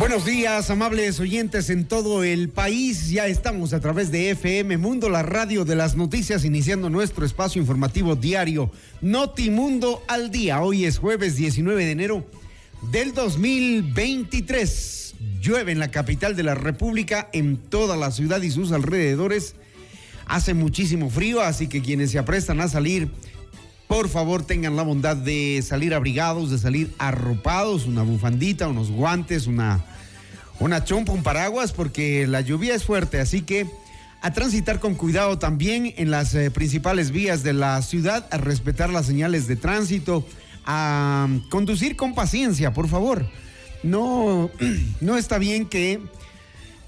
Buenos días, amables oyentes en todo el país. Ya estamos a través de FM Mundo, la radio de las noticias, iniciando nuestro espacio informativo diario Notimundo al día. Hoy es jueves 19 de enero del 2023. Llueve en la capital de la República, en toda la ciudad y sus alrededores. Hace muchísimo frío, así que quienes se aprestan a salir, por favor tengan la bondad de salir abrigados, de salir arropados, una bufandita, unos guantes, una una chompa, un paraguas, porque la lluvia es fuerte, así que a transitar con cuidado también en las eh, principales vías de la ciudad, a respetar las señales de tránsito, a conducir con paciencia, por favor. No, no está bien que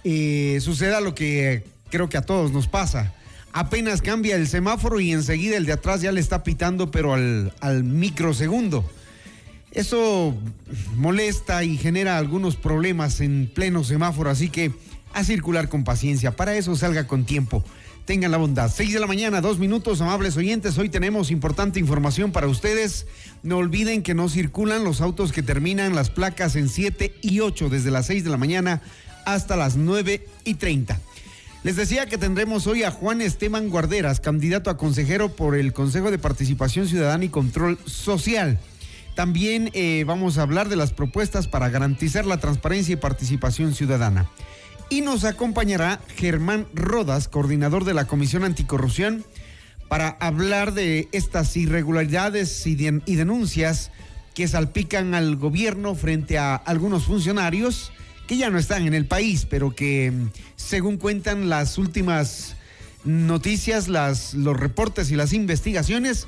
eh, suceda lo que creo que a todos nos pasa. Apenas cambia el semáforo y enseguida el de atrás ya le está pitando, pero al, al microsegundo. Eso molesta y genera algunos problemas en pleno semáforo, así que a circular con paciencia. Para eso salga con tiempo. Tengan la bondad. Seis de la mañana, dos minutos, amables oyentes. Hoy tenemos importante información para ustedes. No olviden que no circulan los autos que terminan las placas en 7 y 8 desde las 6 de la mañana hasta las 9 y 30. Les decía que tendremos hoy a Juan Esteban Guarderas, candidato a consejero por el Consejo de Participación Ciudadana y Control Social. También eh, vamos a hablar de las propuestas para garantizar la transparencia y participación ciudadana. Y nos acompañará Germán Rodas, coordinador de la Comisión Anticorrupción, para hablar de estas irregularidades y, denuncias que salpican al gobierno frente a algunos funcionarios que ya no están en el país, pero que según cuentan las últimas noticias, los reportes y las investigaciones,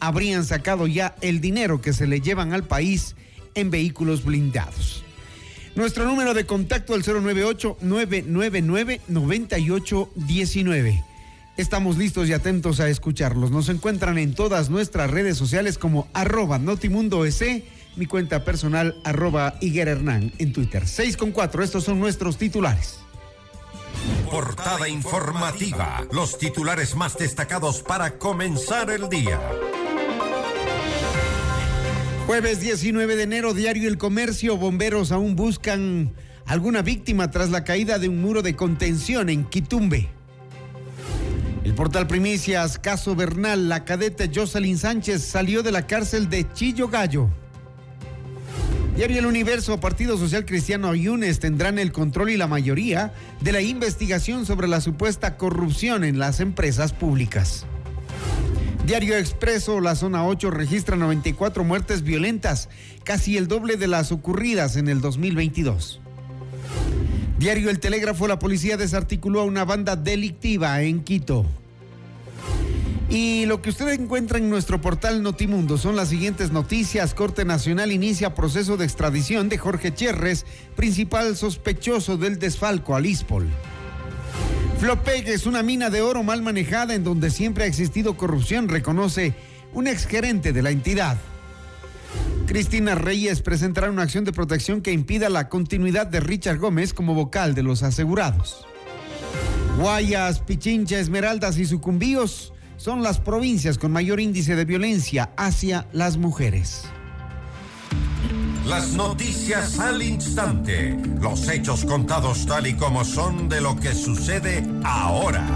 habrían sacado ya el dinero que se le llevan al país en vehículos blindados. Nuestro número de contacto al 098-999-9819. Estamos listos y atentos a escucharlos. Nos encuentran en todas nuestras redes sociales como arroba Notimundo mi cuenta personal arroba Hernán en Twitter. 6 con 4, estos son nuestros titulares. Portada informativa, los titulares más destacados para comenzar el día. Jueves 19 de enero, diario El Comercio, bomberos aún buscan alguna víctima tras la caída de un muro de contención en Quitumbe. El portal Primicias, caso Bernal, la cadete Jocelyn Sánchez salió de la cárcel de Chillo Gallo. Diario El Universo, Partido Social Cristiano y tendrán el control y la mayoría de la investigación sobre la supuesta corrupción en las empresas públicas. Diario Expreso, la zona 8 registra 94 muertes violentas, casi el doble de las ocurridas en el 2022. Diario El Telégrafo, la policía desarticuló a una banda delictiva en Quito. Y lo que usted encuentra en nuestro portal Notimundo son las siguientes noticias. Corte Nacional inicia proceso de extradición de Jorge Cherres, principal sospechoso del desfalco al ISPOL. Flopeg es una mina de oro mal manejada en donde siempre ha existido corrupción, reconoce un exgerente de la entidad. Cristina Reyes presentará una acción de protección que impida la continuidad de Richard Gómez como vocal de los asegurados. Guayas, Pichincha, Esmeraldas y Sucumbíos son las provincias con mayor índice de violencia hacia las mujeres. Las noticias al instante. Los hechos contados tal y como son de lo que sucede ahora.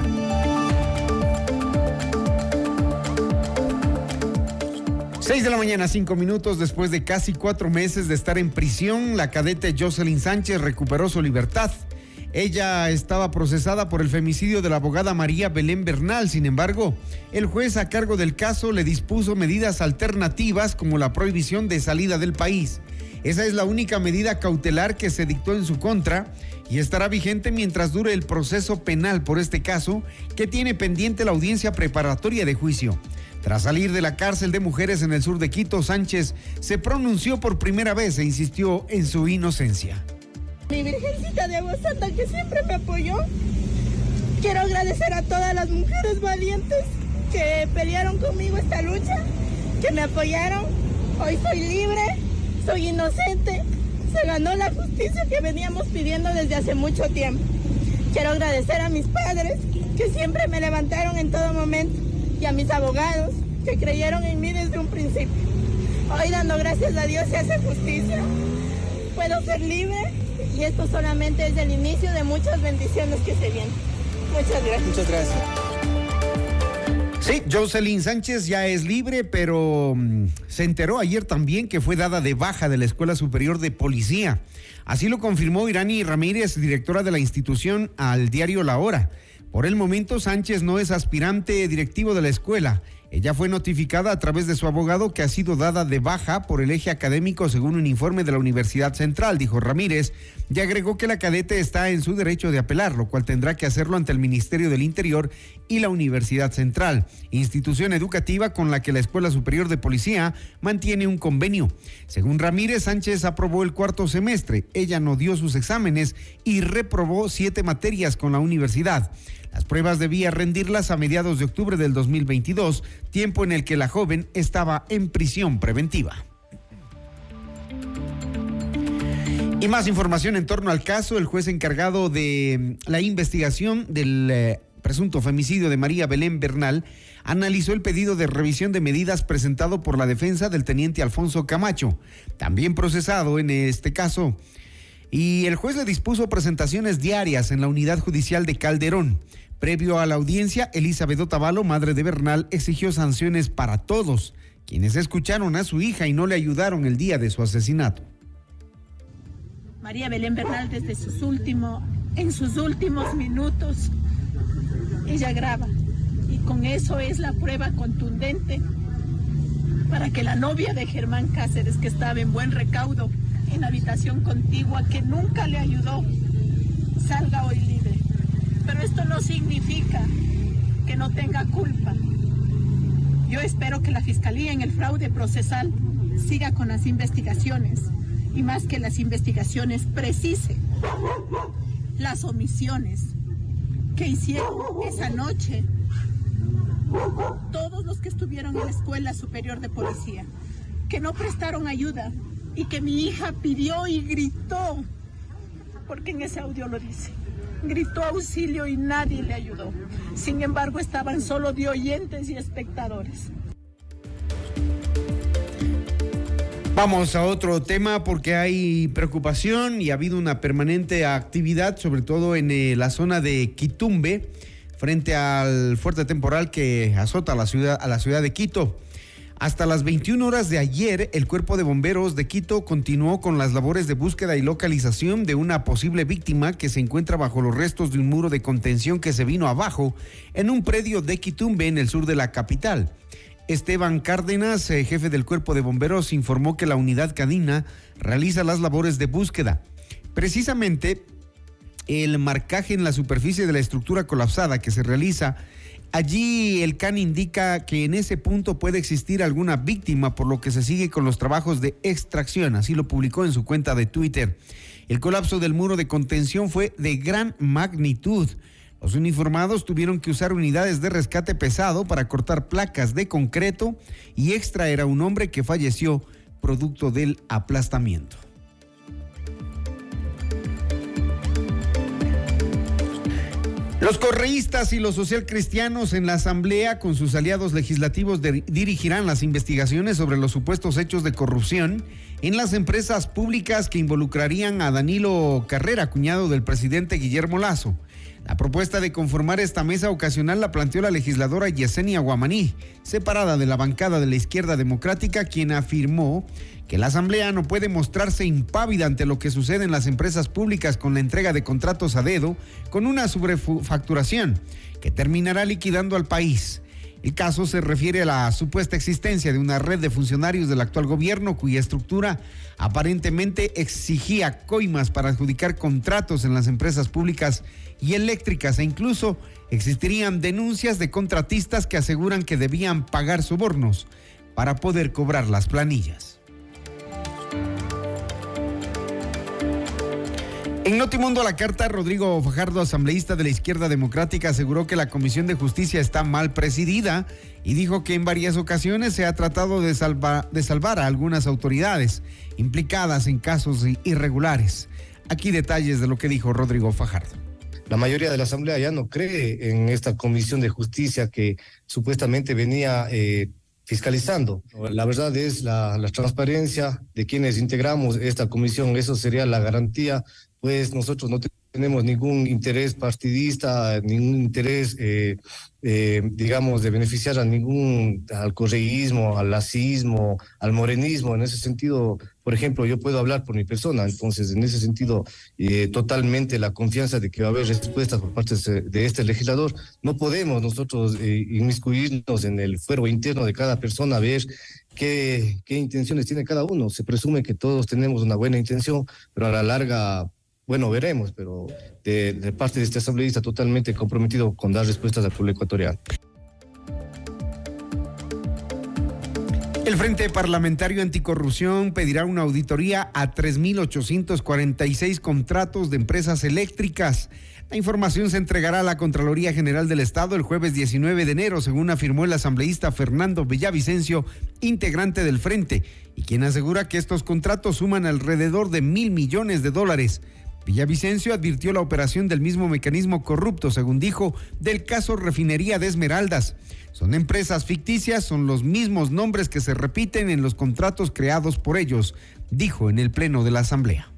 Seis de la mañana, cinco minutos después de casi cuatro meses de estar en prisión, la cadete Jocelyn Sánchez recuperó su libertad Ella estaba procesada por el femicidio de la abogada María Belén Bernal. Sin embargo, el juez a cargo del caso le dispuso medidas alternativas como la prohibición de salida del país. Esa es la única medida cautelar que se dictó en su contra y estará vigente mientras dure el proceso penal por este caso que tiene pendiente la audiencia preparatoria de juicio. Tras salir de la cárcel de mujeres en el sur de Quito, Sánchez se pronunció por primera vez e insistió en su inocencia. Mi Virgencita de Agua Santa que siempre me apoyó. Quiero agradecer a todas las mujeres valientes que pelearon conmigo esta lucha, que me apoyaron. Hoy soy libre, soy inocente. Se ganó la justicia que veníamos pidiendo desde hace mucho tiempo. Quiero agradecer a mis padres que siempre me levantaron en todo momento y a mis abogados que creyeron en mí desde un principio. Hoy dando gracias a Dios se hace justicia. Puedo ser libre y esto solamente es el inicio de muchas bendiciones que se vienen. Muchas gracias. Muchas gracias. Sí, Jocelyn Sánchez ya es libre, pero mm, se enteró ayer también que fue dada de baja de la Escuela Superior de Policía. Así lo confirmó Irani Ramírez, directora de la institución, al diario La Hora. Por el momento, Sánchez no es aspirante directivo de la escuela. Ella fue notificada a través de su abogado que ha sido dada de baja por el eje académico según un informe de la Universidad Central, dijo Ramírez, y agregó que la cadete está en su derecho de apelar, lo cual tendrá que hacerlo ante el Ministerio del Interior y la Universidad Central, institución educativa con la que la Escuela Superior de Policía mantiene un convenio. Según Ramírez, Sánchez aprobó el cuarto semestre, ella no dio sus exámenes y reprobó siete materias con la universidad. Las pruebas debía rendirlas a mediados de octubre del 2022, tiempo en el que la joven estaba en prisión preventiva. Y más información en torno al caso, el juez encargado de la investigación del eh, presunto femicidio de María Belén Bernal analizó el pedido de revisión de medidas presentado por la defensa del teniente Alfonso Camacho, también procesado en este caso. Y el juez le dispuso presentaciones diarias en la unidad judicial de Calderón. Previo a la audiencia, Elizabeth Otavalo, madre de Bernal, exigió sanciones para todos quienes escucharon a su hija y no le ayudaron el día de su asesinato. María Belén Bernal desde sus últimos, en sus últimos minutos, ella graba y con eso es la prueba contundente para que la novia de Germán Cáceres, que estaba en buen recaudo en habitación contigua, que nunca le ayudó, salga hoy libre. Pero esto no significa que no tenga culpa. Yo espero que la Fiscalía en el fraude procesal siga con las investigaciones y más que las investigaciones precise las omisiones que hicieron esa noche todos los que estuvieron en la Escuela Superior de Policía, que no prestaron ayuda y que mi hija pidió y gritó, porque en ese audio lo dice gritó auxilio y nadie le ayudó. Sin embargo, estaban solo de oyentes y espectadores. Vamos a otro tema porque hay preocupación y ha habido una permanente actividad, sobre todo en eh, la zona de Quitumbe, frente al fuerte temporal que azota la ciudad, a la ciudad de Quito. Hasta las 21 horas de ayer, el Cuerpo de Bomberos de Quito continuó con las labores de búsqueda y localización de una posible víctima que se encuentra bajo los restos de un muro de contención que se vino abajo en un predio de Quitumbe en el sur de la capital. Esteban Cárdenas, eh, jefe del Cuerpo de Bomberos, informó que la unidad cadina realiza las labores de búsqueda. Precisamente, el marcaje en la superficie de la estructura colapsada que se realiza Allí el CAN indica que en ese punto puede existir alguna víctima, por lo que se sigue con los trabajos de extracción. Así lo publicó en su cuenta de Twitter. El colapso del muro de contención fue de gran magnitud. Los uniformados tuvieron que usar unidades de rescate pesado para cortar placas de concreto y extraer a un hombre que falleció producto del aplastamiento. Los correístas y los socialcristianos en la Asamblea con sus aliados legislativos dirigirán las investigaciones sobre los supuestos hechos de corrupción en las empresas públicas que involucrarían a Danilo Carrera, cuñado del presidente Guillermo Lazo. La propuesta de conformar esta mesa ocasional la planteó la legisladora Yesenia Guamaní, separada de la bancada de la izquierda democrática, quien afirmó que la Asamblea no puede mostrarse impávida ante lo que sucede en las empresas públicas con la entrega de contratos a dedo con una sobrefacturación que terminará liquidando al país. El caso se refiere a la supuesta existencia de una red de funcionarios del actual gobierno cuya estructura aparentemente exigía coimas para adjudicar contratos en las empresas públicas y eléctricas e incluso existirían denuncias de contratistas que aseguran que debían pagar sobornos para poder cobrar las planillas. En Notimundo la carta, Rodrigo Fajardo, asambleísta de la izquierda democrática, aseguró que la Comisión de Justicia está mal presidida y dijo que en varias ocasiones se ha tratado de, de salvar a algunas autoridades implicadas en casos irregulares. Aquí detalles de lo que dijo Rodrigo Fajardo. La mayoría de la Asamblea ya no cree en esta Comisión de Justicia que supuestamente venía eh, fiscalizando. La verdad es la, la, transparencia de quienes integramos esta comisión. Eso sería la garantía pues nosotros no tenemos ningún interés partidista, ningún interés, eh, eh, digamos, de beneficiar a ningún, al correísmo, al lacismo, al morenismo. En ese sentido, por ejemplo, yo puedo hablar por mi persona, entonces, en ese sentido, eh, totalmente la confianza de que va a haber respuestas por parte de este legislador. No podemos nosotros inmiscuirnos en el fuero interno de cada persona, ver qué, qué intenciones tiene cada uno. Se presume que todos tenemos una buena intención, pero a la larga bueno, veremos, pero de, parte de este asambleísta totalmente comprometido con dar respuestas al pueblo ecuatoriano. El Frente Parlamentario Anticorrupción pedirá una auditoría a 3.846 contratos de empresas eléctricas. La información se entregará a la Contraloría General del Estado el jueves 19 de enero, según afirmó el asambleísta Fernando Villavicencio, integrante del Frente, y quien asegura que estos contratos suman alrededor de mil millones de dólares. Villavicencio advirtió la operación del mismo mecanismo corrupto, según dijo, del caso Refinería de Esmeraldas. Son empresas ficticias, son los mismos nombres que se repiten en los contratos creados por ellos, dijo en el Pleno de la Asamblea.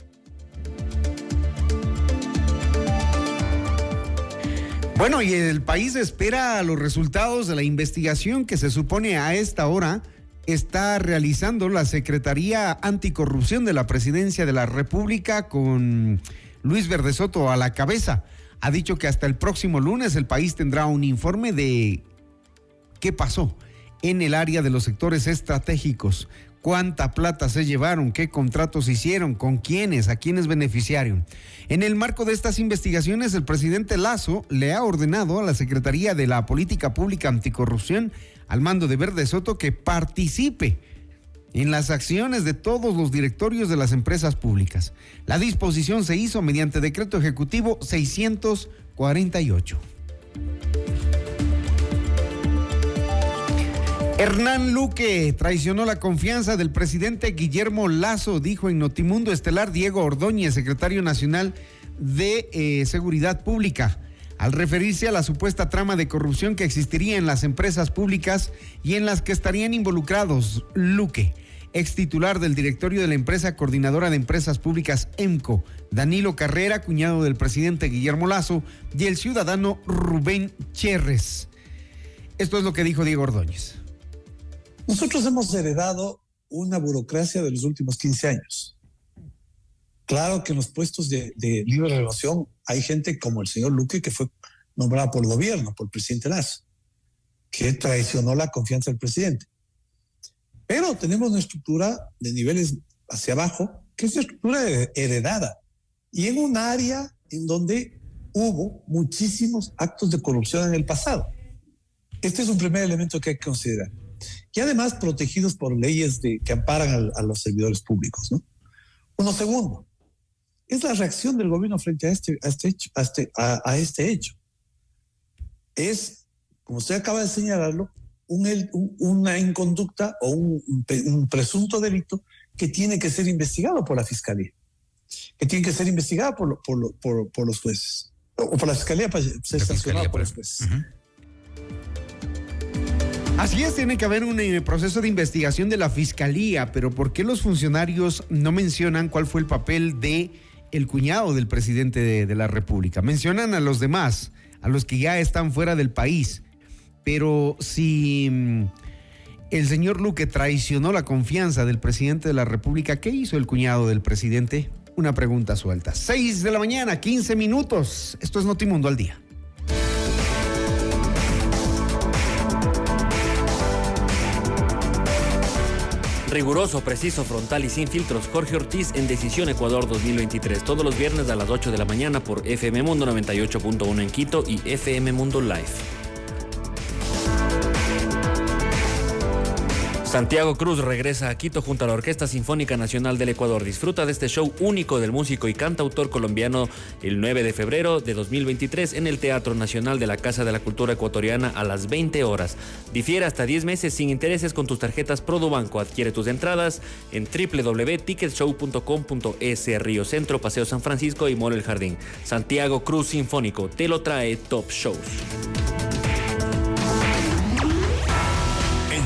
Bueno, y el país espera los resultados de la investigación que se supone a esta hora está realizando la Secretaría Anticorrupción de la Presidencia de la República con Luis Verdesoto a la cabeza. Ha dicho que hasta el próximo lunes el país tendrá un informe de qué pasó en el área de los sectores estratégicos, cuánta plata se llevaron, qué contratos hicieron, con quiénes, a quiénes beneficiaron. En el marco de estas investigaciones, el presidente Lazo le ha ordenado a la Secretaría de la Política Pública Anticorrupción al mando de Verde Soto que participe en las acciones de todos los directorios de las empresas públicas. La disposición se hizo mediante decreto ejecutivo 648. Hernán Luque traicionó la confianza del presidente Guillermo Lazo, dijo en Notimundo Estelar Diego Ordóñez, secretario nacional de eh, Seguridad Pública al referirse a la supuesta trama de corrupción que existiría en las empresas públicas y en las que estarían involucrados Luque, ex titular del directorio de la empresa coordinadora de empresas públicas EMCO, Danilo Carrera, cuñado del presidente Guillermo Lazo, y el ciudadano Rubén Cherres. Esto es lo que dijo Diego Ordóñez. Nosotros hemos heredado una burocracia de los últimos 15 años Claro que en los puestos de, libre relación hay gente como el señor Luque que fue nombrado por el gobierno, por el presidente Lazo, que traicionó la confianza del presidente. Pero tenemos una estructura de niveles hacia abajo, que es una estructura heredada, y en un área en donde hubo muchísimos actos de corrupción en el pasado. Este es un primer elemento que hay que considerar. Y además protegidos por leyes de, que amparan a, a los servidores públicos. ¿no? Uno segundo, es la reacción del gobierno frente a este, a este, hecho, a este, a, este hecho. Es, como usted acaba de señalarlo, un, una inconducta o un, presunto delito que tiene que ser investigado por la fiscalía, que tiene que ser investigado por, por, por, los jueces, o por la fiscalía para ser sancionado por los jueces. Así es, tiene que haber un eh, proceso de investigación de la fiscalía, pero ¿por qué los funcionarios no mencionan cuál fue el papel de el cuñado del presidente de, la República. Mencionan a los demás, a los que ya están fuera del país. Pero si mm, el señor Luque traicionó la confianza del presidente de la República, ¿qué hizo el cuñado del presidente? Una pregunta suelta. 6 de la mañana, 15 minutos. Esto es Notimundo al día. Riguroso, preciso, frontal y sin filtros. Jorge Ortiz en Decisión Ecuador 2023. Todos los viernes a las 8 de la mañana por FM Mundo 98.1 en Quito y FM Mundo Live. Santiago Cruz regresa a Quito junto a la Orquesta Sinfónica Nacional del Ecuador. Disfruta de este show único del músico y cantautor colombiano el 9 de febrero de 2023 en el Teatro Nacional de la Casa de la Cultura Ecuatoriana a las 20 horas. Difiere hasta 10 meses sin intereses con tus tarjetas Produbanco. Adquiere tus entradas en www.ticketshow.com.es Río Centro, Paseo San Francisco y Molo El Jardín. Santiago Cruz Sinfónico te lo trae Top Shows.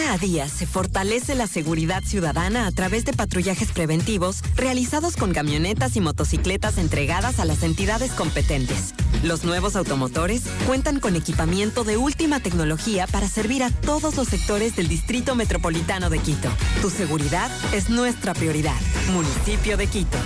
Día a día se fortalece la seguridad ciudadana a través de patrullajes preventivos realizados con camionetas y motocicletas entregadas a las entidades competentes. Los nuevos automotores cuentan con equipamiento de última tecnología para servir a todos los sectores del Distrito Metropolitano de Quito. Tu seguridad es nuestra prioridad. Municipio de Quito.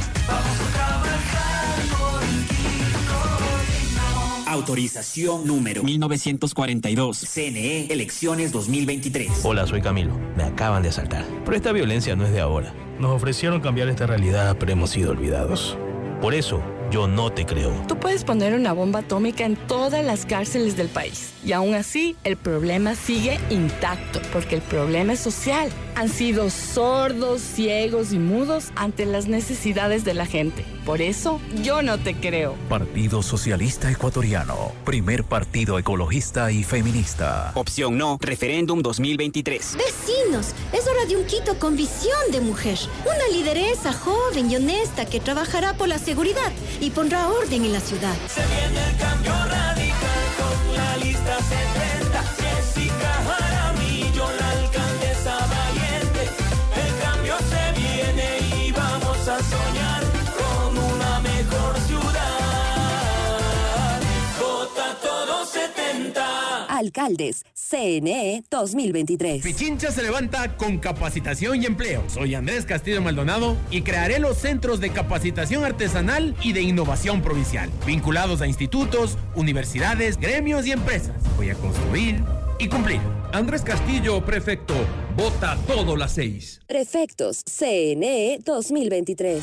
Autorización número 1942. CNE, elecciones 2023. Hola, soy Camilo. Me acaban de asaltar. Pero esta violencia no es de ahora. Nos ofrecieron cambiar esta realidad, pero hemos sido olvidados. Por eso, yo no te creo. Tú puedes poner una bomba atómica en todas las cárceles del país. Y aún así, el problema sigue intacto, porque el problema es social. Han sido sordos, ciegos y mudos ante las necesidades de la gente. Por eso, yo no te creo. Partido Socialista Ecuatoriano. Primer partido ecologista y feminista. Opción no, referéndum 2023. Vecinos, es hora de un Quito con visión de mujer. Una lideresa joven y honesta que trabajará por la seguridad y pondrá orden en la ciudad. Se viene el cambio radical con la lista 70. Alcaldes, CNE 2023. Pichincha se levanta con capacitación y empleo. Soy Andrés Castillo Maldonado y crearé los centros de capacitación artesanal y de innovación provincial, vinculados a institutos, universidades, gremios y empresas. Voy a construir y cumplir. Andrés Castillo, prefecto. Vota todo las seis. Prefectos, CNE 2023.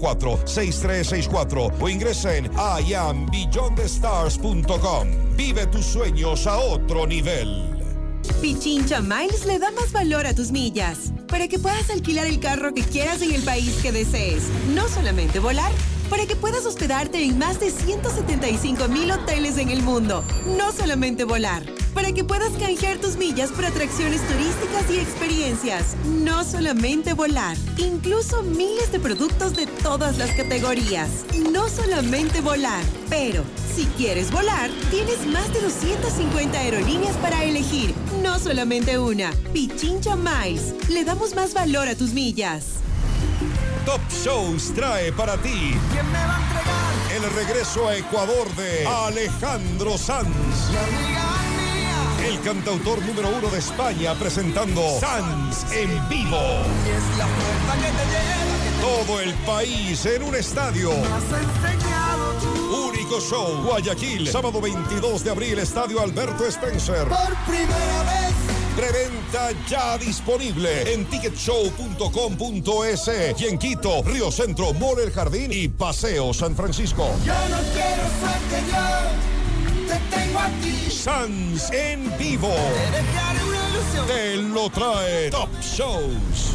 6364 o ingresa en iambeyondthestars.com. Vive tus sueños a otro nivel. Pichincha Miles le da más valor a tus millas para que puedas alquilar el carro que quieras en el país que desees. No solamente volar, para que puedas hospedarte en más de 175 mil hoteles en el mundo. No solamente volar para que puedas canjear tus millas por atracciones turísticas y experiencias. No solamente volar, incluso miles de productos de todas las categorías. No solamente volar, pero si quieres volar, tienes más de 250 aerolíneas para elegir. No solamente una. Pichincha Miles. Le damos más valor a tus millas. Top Shows trae para ti. El regreso a Ecuador de Alejandro Sanz. El cantautor número uno de España presentando Sanz en vivo. Todo el país en un estadio. Único show, Guayaquil, sábado 22 de abril, Estadio Alberto Spencer. Por primera vez. Preventa ya disponible en ticketshow.com.es y en Quito, Río Centro, Mall El Jardín y Paseo San Francisco. Yo no quiero suerte, yo te tengo a ti. Sans en vivo. Te dejaré una ilusión. Te lo trae Top Shows.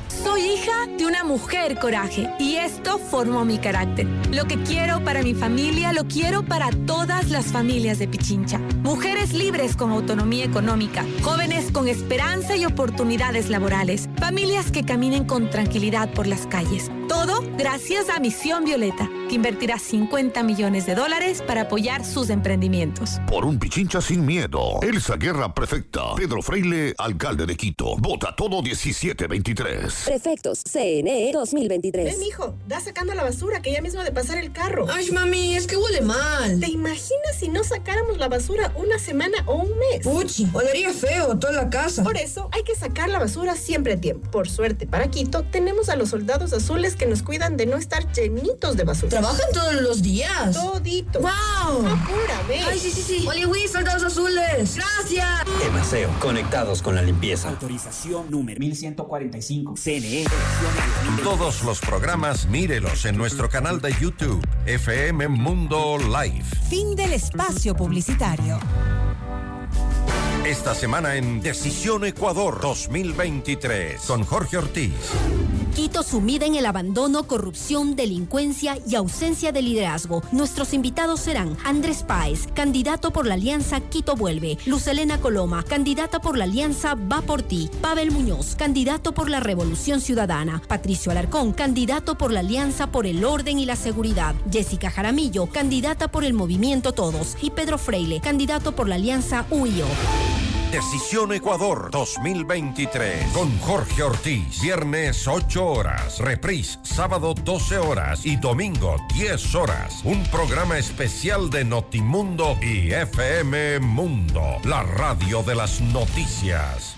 Soy hija de una mujer coraje y esto formó mi carácter. Lo que quiero para mi familia lo quiero para todas las familias de Pichincha. Mujeres libres con autonomía económica, jóvenes con esperanza y oportunidades laborales, familias que caminen con tranquilidad por las calles. Todo gracias a Misión Violeta, que invertirá 50 millones de dólares para apoyar sus emprendimientos. Por un Pichincha sin miedo. Elsa Guerra Prefecta. Pedro Freile, alcalde de Quito. Vota todo 1723. Prefectos CNE 2023. Ven, mijo, da sacando la basura que ya mismo de pasar el carro. Ay, mami, es que huele mal. ¿Te imaginas si no sacáramos la basura una semana o un mes? Puchi, olería feo toda la casa. Por eso hay que sacar la basura siempre a tiempo. Por suerte, para Quito tenemos a los soldados azules que nos cuidan de no estar llenitos de basura. ¿Trabajan todos los días? Todito. ¡Wow! Apúrame. Ay, sí, sí, sí. Oye, soldados azules. Gracias. Emaseo, conectados con la limpieza. Autorización número 1145. CNE. Todos los programas mírelos en nuestro canal de YouTube, FM Mundo Live. Fin del espacio publicitario. Esta semana en Decisión Ecuador 2023 con Jorge Ortiz. Quito sumida en el abandono, corrupción, delincuencia y ausencia de liderazgo. Nuestros invitados serán Andrés Páez, candidato por la Alianza Quito Vuelve, Lucelena Coloma, candidata por la Alianza Va por Ti, Pavel Muñoz, candidato por la Revolución Ciudadana, Patricio Alarcón, candidato por la Alianza por el Orden y la Seguridad, Jessica Jaramillo, candidata por el Movimiento Todos y Pedro Freile, candidato por la Alianza UIO. Decisión Ecuador 2023 con Jorge Ortiz. Viernes 8 horas. Reprise sábado 12 horas y domingo 10 horas. Un programa especial de Notimundo y FM Mundo. La radio de las noticias.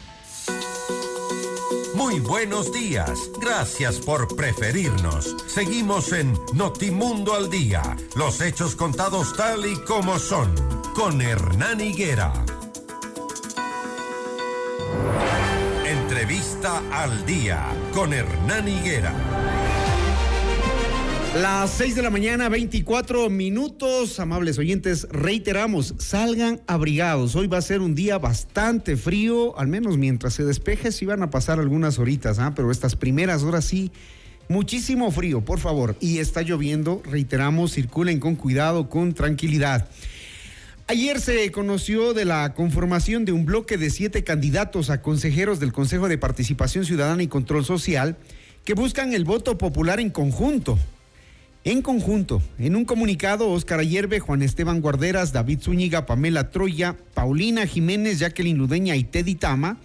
Muy buenos días. Gracias por preferirnos. Seguimos en Notimundo al Día. Los hechos contados tal y como son. Con Hernán Higuera. Entrevista al día con Hernán Higuera. Las 6 de la mañana, 24 minutos. Amables oyentes, reiteramos, salgan abrigados. Hoy va a ser un día bastante frío, al menos mientras se despeje, sí van a pasar algunas horitas, ¿ah? pero estas primeras horas sí, muchísimo frío, por favor. Y está lloviendo, reiteramos, circulen con cuidado, con tranquilidad. Ayer se conoció de la conformación de un bloque de siete candidatos a consejeros del Consejo de Participación Ciudadana y Control Social que buscan el voto popular en conjunto. En conjunto, en un comunicado, Óscar Ayerbe, Juan Esteban Guarderas, David Zúñiga, Pamela Troya, Paulina Jiménez, Jacqueline Ludeña y Teddy Tama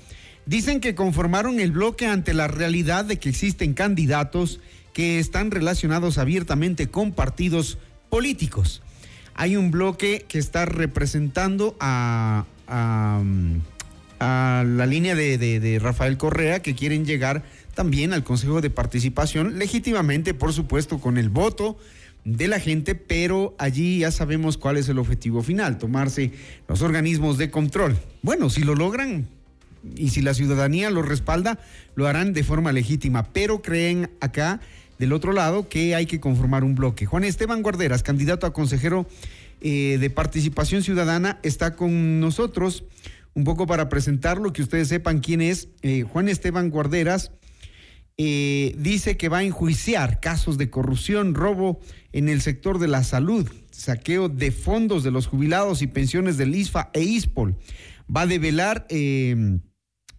dicen que conformaron el bloque ante la realidad de que existen candidatos que están relacionados abiertamente con partidos políticos hay un bloque que está representando a, la línea de, de, de, Rafael Correa que quieren llegar también al Consejo de Participación, legítimamente, por supuesto, con el voto de la gente, pero allí ya sabemos cuál es el objetivo final, tomarse los organismos de control. Bueno, si lo logran y si la ciudadanía lo respalda, lo harán de forma legítima, pero creen acá del otro lado que hay que conformar un bloque. Juan Esteban Guarderas, candidato a consejero eh, de participación ciudadana, está con nosotros un poco para presentarlo, que ustedes sepan quién es. Eh, Juan Esteban Guarderas eh, dice que va a enjuiciar casos de corrupción, robo en el sector de la salud, saqueo de fondos de los jubilados y pensiones del ISFA e ISPOL. Va a develar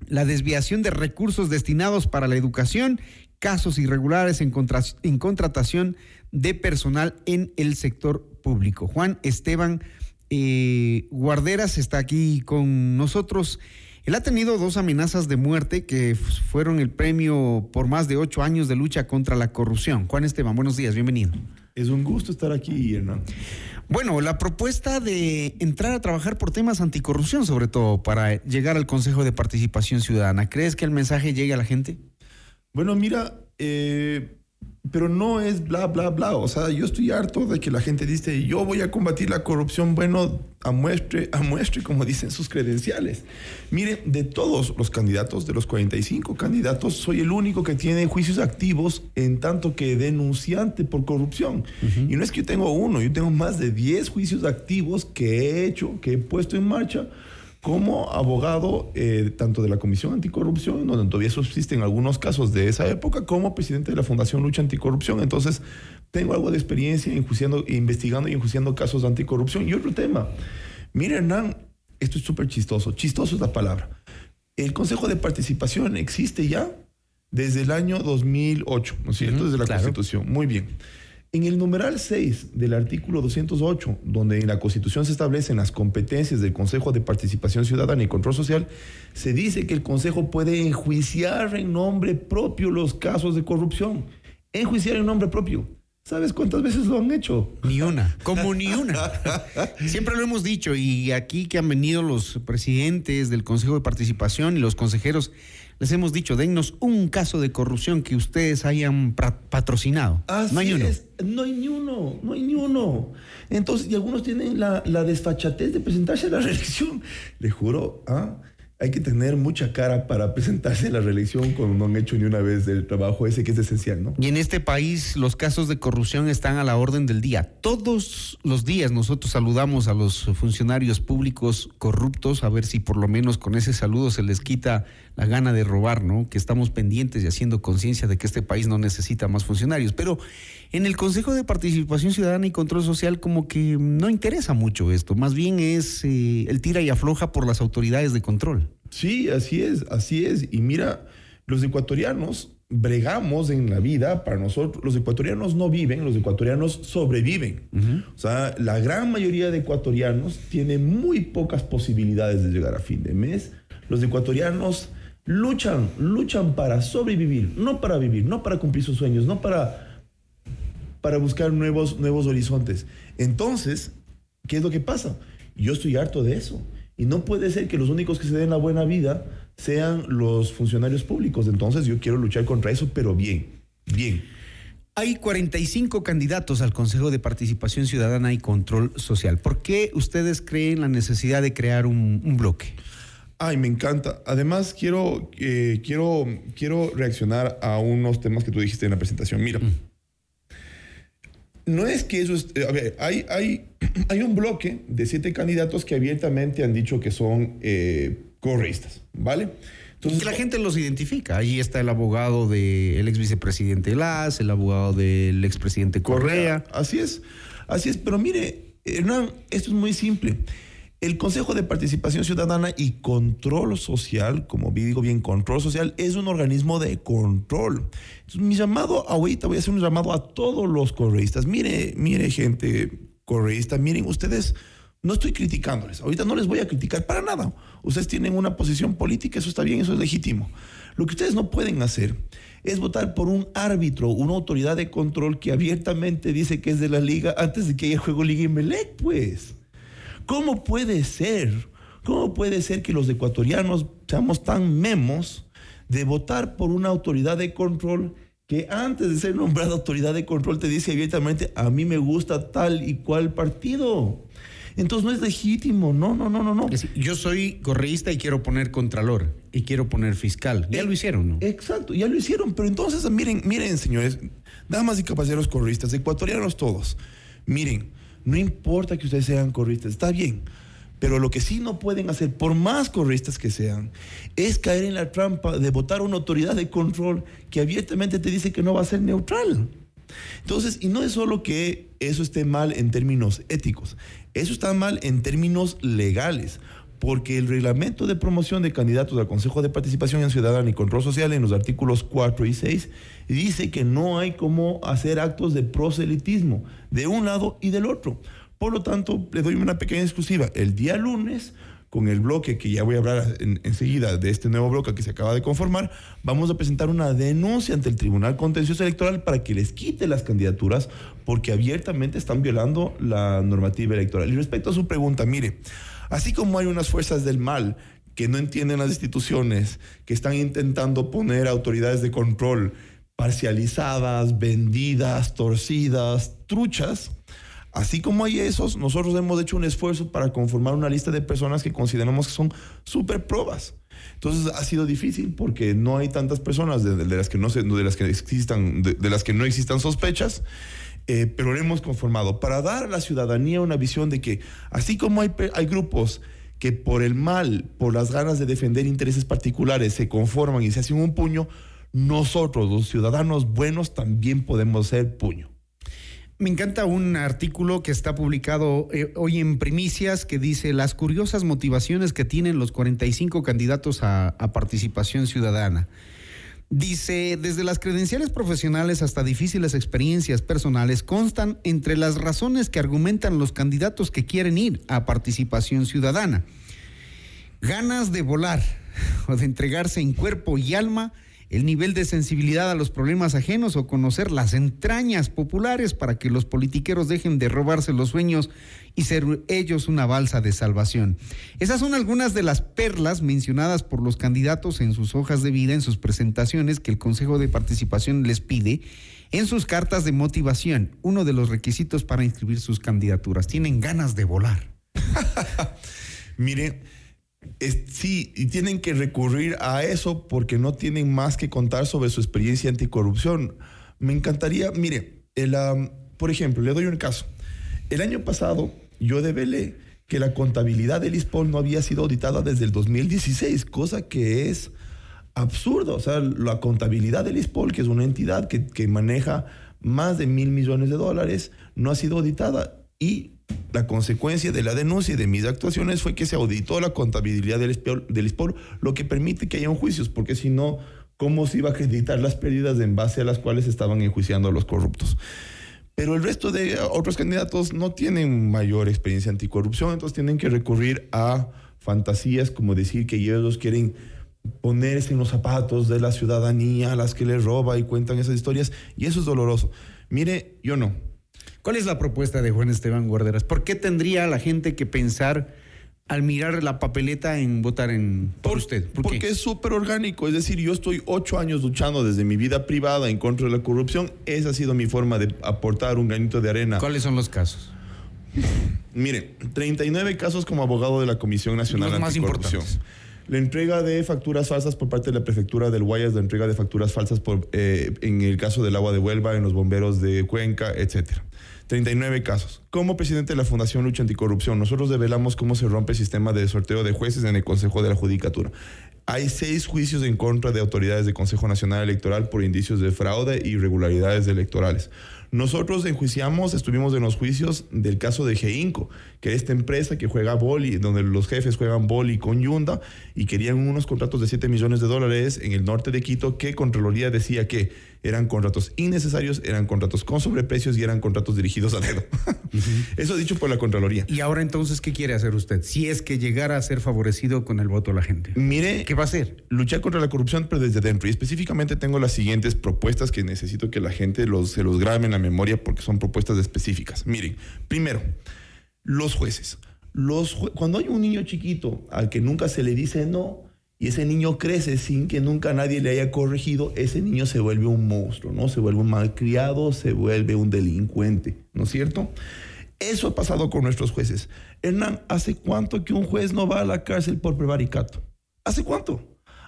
la desviación de recursos destinados para la educación, casos irregulares en, contra- en contratación de personal en el sector público. Juan Esteban eh, Guarderas está aquí con nosotros. Él ha tenido dos amenazas de muerte que fueron el premio por más de ocho años de lucha contra la corrupción. Juan Esteban, buenos días, bienvenido. Es un gusto estar aquí, Hernán. Bueno, la propuesta de entrar a trabajar por temas anticorrupción, sobre todo, para llegar al Consejo de Participación Ciudadana, ¿crees que el mensaje llegue a la gente? Bueno, mira, eh, pero no es bla, bla, bla. O sea, yo estoy harto de que la gente dice, yo voy a combatir la corrupción, bueno, a muestre, a muestre, como dicen sus credenciales. Mire, de todos los candidatos, de los 45 candidatos, soy el único que tiene juicios activos en tanto que denunciante por corrupción. Y no es que yo tengo uno, yo tengo más de 10 juicios activos que he hecho, que he puesto en marcha como abogado eh, tanto de la Comisión Anticorrupción, donde todavía subsisten algunos casos de esa época, como presidente de la Fundación Lucha Anticorrupción. Entonces, tengo algo de experiencia investigando y enjuiciando casos de anticorrupción. Y otro tema, mira Hernán, esto es súper chistoso, chistoso es la palabra. El Consejo de Participación existe ya desde el año 2008, ¿no es cierto? Desde la Constitución. Muy bien. En el numeral 6 del artículo 208, donde en la Constitución se establecen las competencias del Consejo de Participación Ciudadana y Control Social, se dice que el Consejo puede enjuiciar en nombre propio los casos de corrupción. Enjuiciar en nombre propio. ¿Sabes cuántas veces lo han hecho? Ni una, como ni una. Siempre lo hemos dicho y aquí que han venido los presidentes del Consejo de Participación y los consejeros, les hemos dicho, dennos un caso de corrupción que ustedes hayan patrocinado. Así no hay uno. es. No hay ni uno, no hay ni uno. Entonces, y algunos tienen la, la desfachatez de presentarse a la reelección. Le juro, ¿ah? Hay que tener mucha cara para presentarse a la reelección cuando no han hecho ni una vez el trabajo ese que es esencial, ¿no? Y en este país los casos de corrupción están a la orden del día. Todos los días nosotros saludamos a los funcionarios públicos corruptos a ver si por lo menos con ese saludo se les quita la gana de robar, ¿no? Que estamos pendientes y haciendo conciencia de que este país no necesita más funcionarios. Pero en el Consejo de Participación Ciudadana y Control Social como que no interesa mucho esto. Más bien es eh, el tira y afloja por las autoridades de control. Sí, así es, así es. Y mira, los ecuatorianos bregamos en la vida para nosotros. Los ecuatorianos no viven, los ecuatorianos sobreviven. O sea, la gran mayoría de ecuatorianos tiene muy pocas posibilidades de llegar a fin de mes. Los ecuatorianos luchan, luchan para sobrevivir, no para vivir, no para cumplir sus sueños, no para, para buscar nuevos, nuevos horizontes. Entonces, ¿qué es lo que pasa? Yo estoy harto de eso. Y no puede ser que los únicos que se den la buena vida sean los funcionarios públicos. Entonces yo quiero luchar contra eso, pero bien, bien. Hay 45 candidatos al Consejo de Participación Ciudadana y Control Social. ¿Por qué ustedes creen la necesidad de crear un, un bloque? Ay, me encanta. Además, quiero, eh, quiero, quiero reaccionar a unos temas que tú dijiste en la presentación. Mira, no es que eso es. eh, A ver, hay, hay, hay un bloque de siete candidatos que abiertamente han dicho que son eh, correístas, ¿vale? Entonces, que la gente los identifica. Ahí está el abogado del ex vicepresidente Las, el abogado del expresidente Correa. Así es, así es. Pero mire, Hernán, esto es muy simple. El Consejo de Participación Ciudadana y Control Social, como digo bien, control social, es un organismo de control. Mi llamado, ahorita voy a hacer un llamado a todos los correístas. Mire, mire, gente correísta, miren, ustedes, no estoy criticándoles. Ahorita no les voy a criticar para nada. Ustedes tienen una posición política, eso está bien, eso es legítimo. Lo que ustedes no pueden hacer es votar por un árbitro, una autoridad de control que abiertamente dice que es de la liga antes de que haya juego Liga Imelec, pues. ¿Cómo puede ser? ¿Cómo puede ser que los ecuatorianos seamos tan memos de votar por una autoridad de control que antes de ser nombrada autoridad de control te dice abiertamente, a mí me gusta tal y cual partido. Entonces no es legítimo, no, no, no, no, no. Yo soy correísta y quiero poner contralor y quiero poner fiscal. Ya lo hicieron, ¿no? Exacto, ya lo hicieron, pero entonces miren, miren, señores, damas y caballeros correístas, ecuatorianos todos, miren, no importa que ustedes sean correístas, está bien, pero lo que sí no pueden hacer, por más correístas que sean, es caer en la trampa de votar una autoridad de control que abiertamente te dice que no va a ser neutral. Entonces, y no es solo que eso esté mal en términos éticos, eso está mal en términos legales, porque el reglamento de promoción de candidatos al Consejo de Participación en Ciudadana y Control Social en los artículos 4 y 6 dice que no hay cómo hacer actos de proselitismo de un lado y del otro. Por lo tanto, le doy una pequeña exclusiva. El día lunes, con el bloque que ya voy a hablar en- enseguida de este nuevo bloque que se acaba de conformar, vamos a presentar una denuncia ante el Tribunal Contencioso Electoral para que les quite las candidaturas porque abiertamente están violando la normativa electoral. Y respecto a su pregunta, mire, así como hay unas fuerzas del mal que no entienden las instituciones, que están intentando poner autoridades de control parcializadas, vendidas, torcidas, truchas, Así como hay esos, nosotros hemos hecho un esfuerzo para conformar una lista de personas que consideramos que son súper probas. Entonces ha sido difícil porque no hay tantas personas de, de las que no se, de las que existan, de, de las que no existan sospechas. eh, pero lo hemos conformado para dar a la ciudadanía una visión de que así como hay, hay grupos que por el mal, por las ganas de defender intereses particulares se conforman y se hacen un puño, nosotros los ciudadanos buenos también podemos ser puño. Me encanta un artículo que está publicado eh, hoy en Primicias que dice las curiosas motivaciones que tienen los 45 candidatos a, a participación ciudadana. Dice, desde las credenciales profesionales hasta difíciles experiencias personales constan entre las razones que argumentan los candidatos que quieren ir a participación ciudadana. Ganas de volar o de entregarse en cuerpo y alma, el nivel de sensibilidad a los problemas ajenos o conocer las entrañas populares para que los politiqueros dejen de robarse los sueños y ser ellos una balsa de salvación. Esas son algunas de las perlas mencionadas por los candidatos en sus hojas de vida, en sus presentaciones que el Consejo de Participación les pide en sus cartas de motivación, uno de los requisitos para inscribir sus candidaturas. Tienen ganas de volar. Mire, sí, y tienen que recurrir a eso porque no tienen más que contar sobre su experiencia anticorrupción. Me encantaría, mire, el, por ejemplo, le doy un caso. El año pasado yo develé que la contabilidad del ISPOL no había sido auditada desde el 2016, cosa que es absurdo. O sea, la contabilidad del ISPOL, que es una entidad que, que maneja más de mil millones de dólares, no ha sido auditada. Y la consecuencia de la denuncia y de mis actuaciones fue que se auditó la contabilidad del ISPOL, del lo que permite que haya un juicios, porque si no, ¿cómo se iba a acreditar las pérdidas en base a las cuales estaban enjuiciando a los corruptos? Pero el resto de otros candidatos no tienen mayor experiencia anticorrupción, entonces tienen que recurrir a fantasías como decir que ellos quieren ponerse en los zapatos de la ciudadanía las que les roba y cuentan esas historias, y eso es doloroso. Mire, yo no. ¿Cuál es la propuesta de Juan Esteban Guarderas? ¿Por qué tendría la gente que pensar al mirar la papeleta en votar en por, usted? ¿Por Porque qué? es súper orgánico. Es decir, yo estoy ocho años luchando desde mi vida privada en contra de la corrupción. Esa ha sido mi forma de aportar un granito de arena. ¿Cuáles son los casos? Mire, 39 casos como abogado de la Comisión Nacional más Anticorrupción. importantes. La entrega de facturas falsas por parte de la prefectura del Guayas, la entrega de facturas falsas eh, en el caso del agua de Huelva, en los bomberos de Cuenca, etcétera. 39 casos. Como presidente de la Fundación Lucha Anticorrupción, nosotros develamos cómo se rompe el sistema de sorteo de jueces en el Consejo de la Judicatura. Hay seis juicios en contra de autoridades del Consejo Nacional Electoral por indicios de fraude e irregularidades electorales. Nosotros enjuiciamos, estuvimos en los juicios del caso de Geinco, que es esta empresa que juega boli, donde los jefes juegan boli con Yunda y querían unos contratos de 7 millones de dólares en el norte de Quito que Contraloría decía que eran contratos innecesarios, eran contratos con sobreprecios y eran contratos dirigidos a dedo. Eso dicho por la Contraloría. Y ahora entonces, ¿qué quiere hacer usted? Si es que llegara a ser favorecido con el voto de la gente. Mire, ¿Qué va a hacer? luchar contra la corrupción, pero desde dentro. Y específicamente tengo las siguientes propuestas que necesito que la gente los, se los grabe en la memoria porque son propuestas específicas. Miren, primero, los jueces. Los jue- Cuando hay un niño chiquito al que nunca se le dice no, y ese niño crece sin que nunca nadie le haya corregido, ese niño se vuelve un monstruo, ¿no? Se vuelve un malcriado, se vuelve un delincuente, ¿no es cierto? Eso ha pasado con nuestros jueces. Hernán, ¿hace cuánto que un juez no va a la cárcel por prevaricato? ¿Hace cuánto?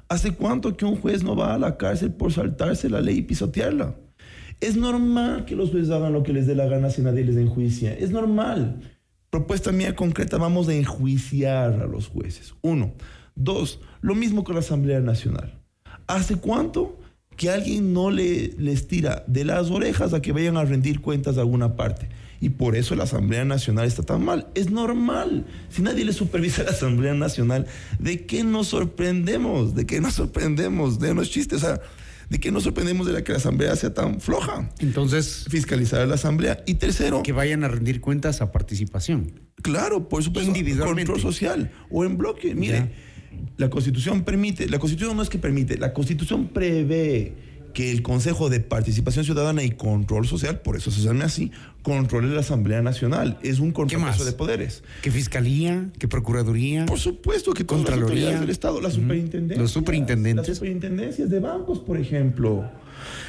¿Hace cuánto que un juez no va a la cárcel por saltarse la ley y pisotearla? Es normal que los jueces hagan lo que les dé la gana si nadie les enjuicia. Es normal. Propuesta mía concreta, vamos a enjuiciar a los jueces. Uno. Dos, lo mismo con la Asamblea Nacional. ¿Hace cuánto que alguien no le, les tira de las orejas a que vayan a rendir cuentas de alguna parte? Y por eso la Asamblea Nacional está tan mal. Es normal. Si nadie le supervisa a la Asamblea Nacional, ¿de qué nos sorprendemos? ¿De qué nos sorprendemos? De unos chistes. O sea, ¿de qué nos sorprendemos de la que la Asamblea sea tan floja? Entonces. Fiscalizar a la Asamblea. Y tercero. Que vayan a rendir cuentas a participación. Claro, por supuesto. Individualmente. Control social o en bloque. Mire. Ya. La Constitución permite, la Constitución no es que permite, la Constitución prevé que el Consejo de Participación Ciudadana y Control Social, por eso se llama así, controle la Asamblea Nacional. Es un contrapeso de poderes. ¿Qué Fiscalía? ¿Qué Procuraduría? Por supuesto que todas las autoridades del Estado, las superintendencias. Los superintendentes. Las superintendencias de bancos, por ejemplo.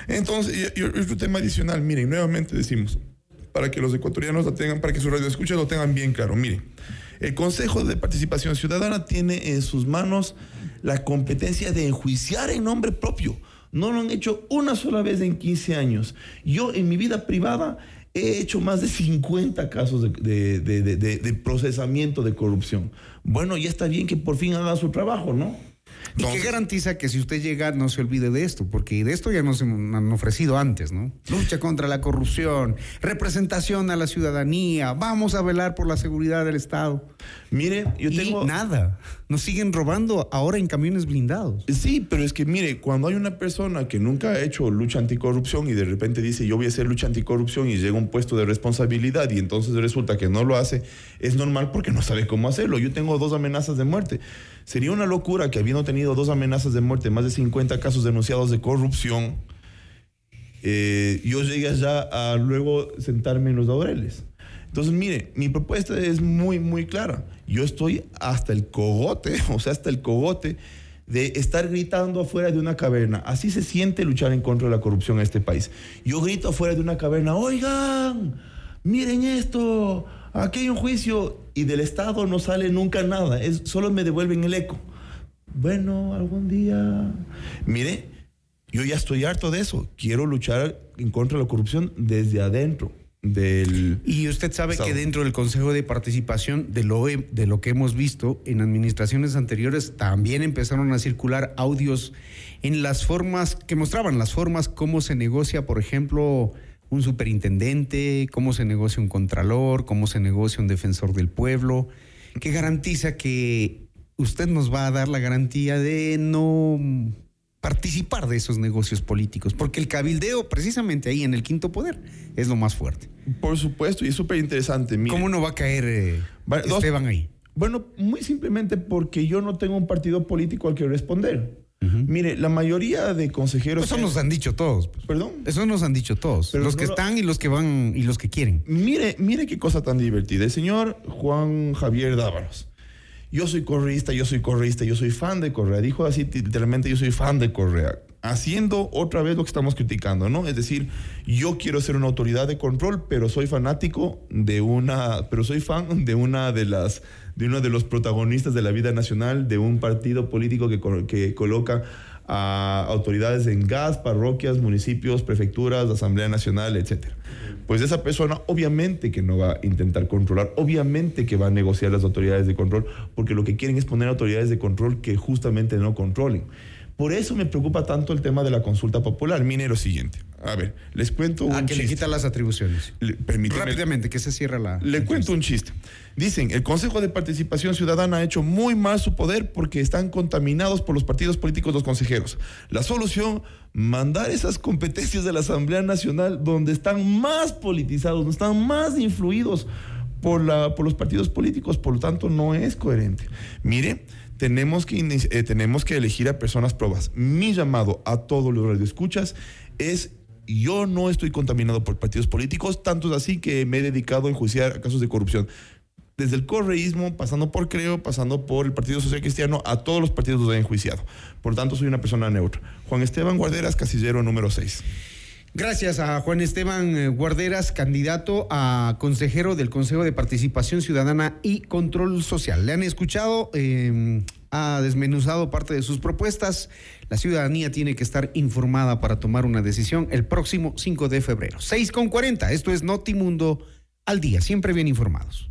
Entonces, y, y otro tema adicional, miren, nuevamente decimos, para que los ecuatorianos lo tengan, para que su radio escucha lo tengan bien claro, miren. El Consejo de Participación Ciudadana tiene en sus manos la competencia de enjuiciar en nombre propio. No lo han hecho una sola vez en 15 años. Yo en mi vida privada he hecho más de 50 casos de, procesamiento de corrupción. Bueno, ya está bien que por fin hagan su trabajo, ¿no? ¿Y qué garantiza que si usted llega no se olvide de esto? Porque de esto ya nos han ofrecido antes, ¿no? Lucha contra la corrupción, representación a la ciudadanía, vamos a velar por la seguridad del Estado. Mire, yo tengo... Y nada, nos siguen robando ahora en camiones blindados. Sí, pero es que mire, cuando hay una persona que nunca ha hecho lucha anticorrupción y de repente dice yo voy a hacer lucha anticorrupción y llega a un puesto de responsabilidad y entonces resulta que no lo hace, es normal porque no sabe cómo hacerlo. Yo tengo dos amenazas de muerte. Sería una locura que habiendo tenido dos amenazas de muerte, más de 50 casos denunciados de corrupción, eh, yo llegue allá a luego sentarme en los laureles. Entonces, mire, mi propuesta es muy, muy clara. Yo estoy hasta el cogote, o sea, hasta el cogote de estar gritando afuera de una caverna. Así se siente luchar en contra de la corrupción en este país. Yo grito afuera de una caverna, oigan, miren esto, aquí hay un juicio y del Estado no sale nunca nada, es, solo me devuelven el eco. Bueno, algún día... Mire, yo ya estoy harto de eso. Quiero luchar en contra de la corrupción desde adentro. Del y usted sabe Estado. que dentro del Consejo de Participación, de lo, de lo que hemos visto en administraciones anteriores, también empezaron a circular audios en las formas que mostraban las formas, cómo se negocia, por ejemplo, un superintendente, cómo se negocia un contralor, cómo se negocia un defensor del pueblo, que garantiza que usted nos va a dar la garantía de no participar de esos negocios políticos, porque el cabildeo precisamente ahí en el quinto poder es lo más fuerte. Por supuesto, y es súper interesante. ¿Cómo no va a caer eh, Esteban ahí? Bueno, muy simplemente porque yo no tengo un partido político al que responder. Uh -huh. Mire, la mayoría de consejeros. Eso nos han dicho todos. Pues. Perdón. Eso nos han dicho todos. Pero los no que lo... están y los que van y los que quieren. Mire, mire qué cosa tan divertida. El señor Juan Javier Dávalos. Yo soy correísta, yo soy correísta, yo soy fan de Correa. Dijo así literalmente, yo soy fan de Correa. Haciendo otra vez lo que estamos criticando, ¿no? Es decir, yo quiero ser una autoridad de control, pero soy fanático de una, pero soy fan de una de las de uno de los protagonistas de la vida nacional, de un partido político que, que coloca a autoridades en gas, parroquias, municipios, prefecturas, Asamblea Nacional, etcétera. Pues esa persona obviamente que no va a intentar controlar, obviamente que va a negociar las autoridades de control, porque lo que quieren es poner autoridades de control que justamente no controlen. Por eso me preocupa tanto el tema de la consulta popular. Mire lo siguiente. A ver, les cuento un ah, que chiste. le quita las atribuciones. Le, Rápidamente, que se cierra la. Le cuento un chiste. Dicen, el Consejo de Participación Ciudadana ha hecho muy mal su poder porque están contaminados por los partidos políticos los consejeros. La solución, mandar esas competencias de la Asamblea Nacional donde están más politizados, donde están más influidos por, la, por los partidos políticos. Por lo tanto, no es coherente. Mire, tenemos que, eh, tenemos que elegir a personas probas. Mi llamado a todos los radioescuchas es yo no estoy contaminado por partidos políticos, tanto es así que me he dedicado a enjuiciar casos de corrupción. desde el correísmo, pasando por Creo, pasando por el Partido Social Cristiano, a todos los partidos los he enjuiciado. Por tanto, soy una persona neutra. Juan Esteban Guarderas, casillero número 6. Gracias a Juan Esteban eh, Guarderas, candidato a consejero del Consejo de Participación Ciudadana y Control Social. Le han escuchado, eh, ha desmenuzado parte de sus propuestas. La ciudadanía tiene que estar informada para tomar una decisión el próximo 5 de febrero. 6 con 40. Esto es Notimundo al día, siempre bien informados.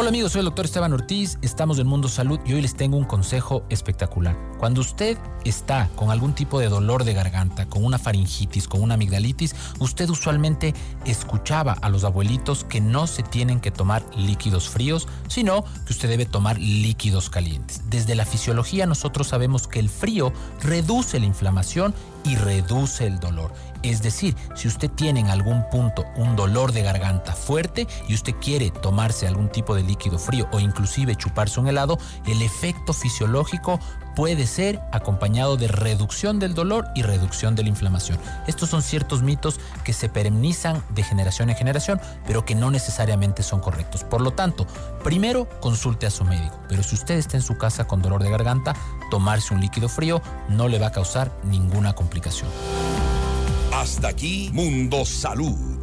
Hola amigos, soy el doctor Esteban Ortiz, estamos en Mundo Salud y hoy les tengo un consejo espectacular. Cuando usted está con algún tipo de dolor de garganta, con una faringitis, con una amigdalitis, usted usualmente escuchaba a los abuelitos que no se tienen que tomar líquidos fríos, sino que usted debe tomar líquidos calientes. Desde la fisiología nosotros sabemos que el frío reduce la inflamación y reduce el dolor. Es decir, si usted tiene en algún punto un dolor de garganta fuerte y usted quiere tomarse algún tipo de líquido frío o inclusive chuparse un helado, el efecto fisiológico puede ser acompañado de reducción del dolor y reducción de la inflamación. Estos son ciertos mitos que se perennizan de generación en generación, pero que no necesariamente son correctos. Por lo tanto, primero consulte a su médico, pero si usted está en su casa con dolor de garganta, tomarse un líquido frío no le va a causar ninguna complicación. Hasta aquí Mundo Salud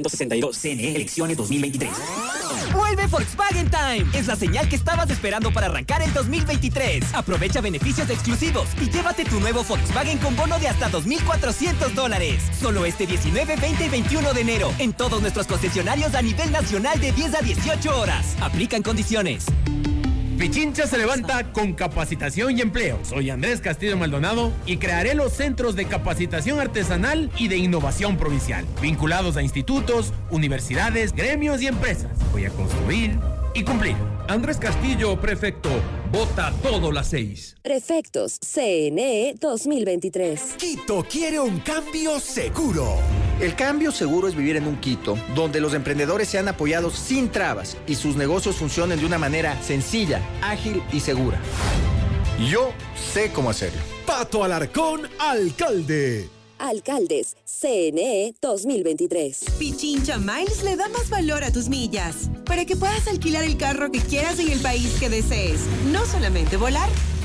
1762 CNE, elecciones 2023. Vuelve Volkswagen Time. Es la señal que estabas esperando para arrancar el 2023. Aprovecha beneficios exclusivos y llévate tu nuevo Volkswagen con bono de hasta 2.400 dólares. Solo este 19, 20 y 21 de enero en todos nuestros concesionarios a nivel nacional de 10 a 18 horas. Aplican condiciones. Pichincha se levanta con capacitación y empleo. Soy Andrés Castillo Maldonado y crearé los centros de capacitación artesanal y de innovación provincial, vinculados a institutos, universidades, gremios y empresas. Voy a construir y cumplir. Andrés Castillo, prefecto. Vota todo las seis. Prefectos CNE 2023. Quito quiere un cambio seguro. El cambio seguro es vivir en un Quito donde los emprendedores sean apoyados sin trabas y sus negocios funcionen de una manera sencilla, ágil y segura. Yo sé cómo hacerlo. Pato Alarcón, alcalde. Alcaldes, CNE 2023. Pichincha Miles le da más valor a tus millas para que puedas alquilar el carro que quieras en el país que desees. No solamente volar,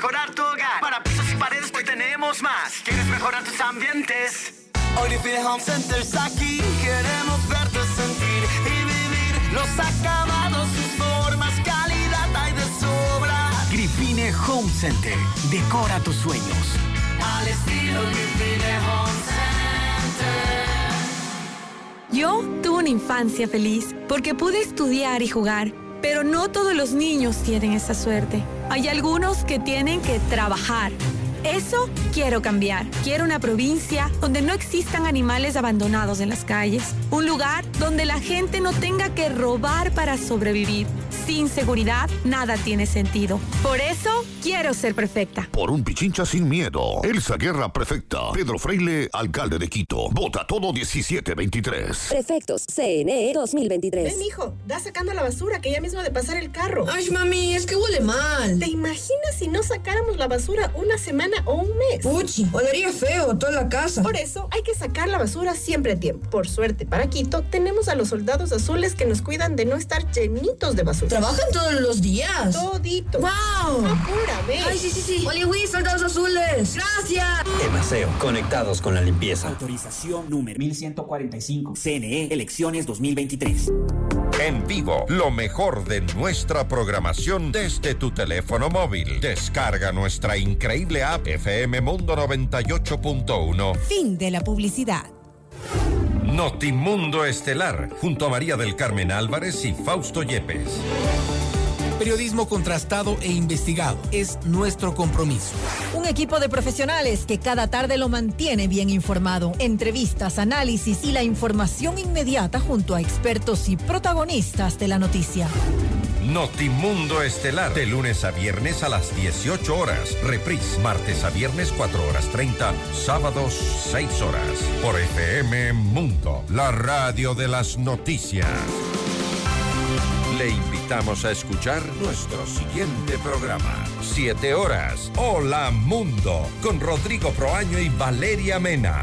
mejorar tu hogar. Para pisos y paredes hoy tenemos más. ¿Quieres mejorar tus ambientes? Hoy Infinite Home Center está aquí. Queremos verte sentir y vivir los acabados, sus formas, calidad hay de sobra. Home Center. Decora tus sueños. Al estilo Greenfield Home Center. Yo tuve una infancia feliz porque pude estudiar y jugar, pero no todos los niños tienen esa suerte. Hay algunos que tienen que trabajar. Eso quiero cambiar. Quiero una provincia donde no existan animales abandonados en las calles. Un lugar donde la gente no tenga que robar para sobrevivir. Sin seguridad, nada tiene sentido. Por eso, quiero ser perfecta. Por un pichincha sin miedo. Elsa Guerra Prefecta. Pedro Freile, alcalde de Quito. Vota todo 1723. Prefectos CNE 2023. Ven, hijo, da sacando la basura que ya mismo de pasar el carro. Ay, mami, es que huele mal. ¿Te imaginas si no sacáramos la basura una semana o un mes? Puchi, olería feo toda la casa. Por eso hay que sacar la basura siempre a tiempo. Por suerte, para Quito, tenemos a los soldados azules que nos cuidan de no estar llenitos de basura. ¿Trabajan todos los días? Todito. ¡Wow! Apúrame. Ay, sí, sí, sí. Oliwi, soldados azules. Gracias. Emaseo, conectados con la limpieza. Autorización número 1145. CNE, elecciones 2023. En vivo, lo mejor de nuestra programación desde tu teléfono móvil. Descarga nuestra increíble app FM Mundo 98.1. Fin de la publicidad. Notimundo Estelar, junto a María del Carmen Álvarez y Fausto Yepes. Periodismo contrastado e investigado es nuestro compromiso. Un equipo de profesionales que cada tarde lo mantiene bien informado. Entrevistas, análisis y la información inmediata junto a expertos y protagonistas de la noticia. Notimundo Estelar, de lunes a viernes a las 18 horas. Reprise, martes a viernes 4 horas 30, sábados 6 horas. Por FM Mundo, la radio de las noticias. Le invitamos a escuchar nuestro siguiente programa. 7 horas. Hola Mundo, con Rodrigo Proaño y Valeria Mena.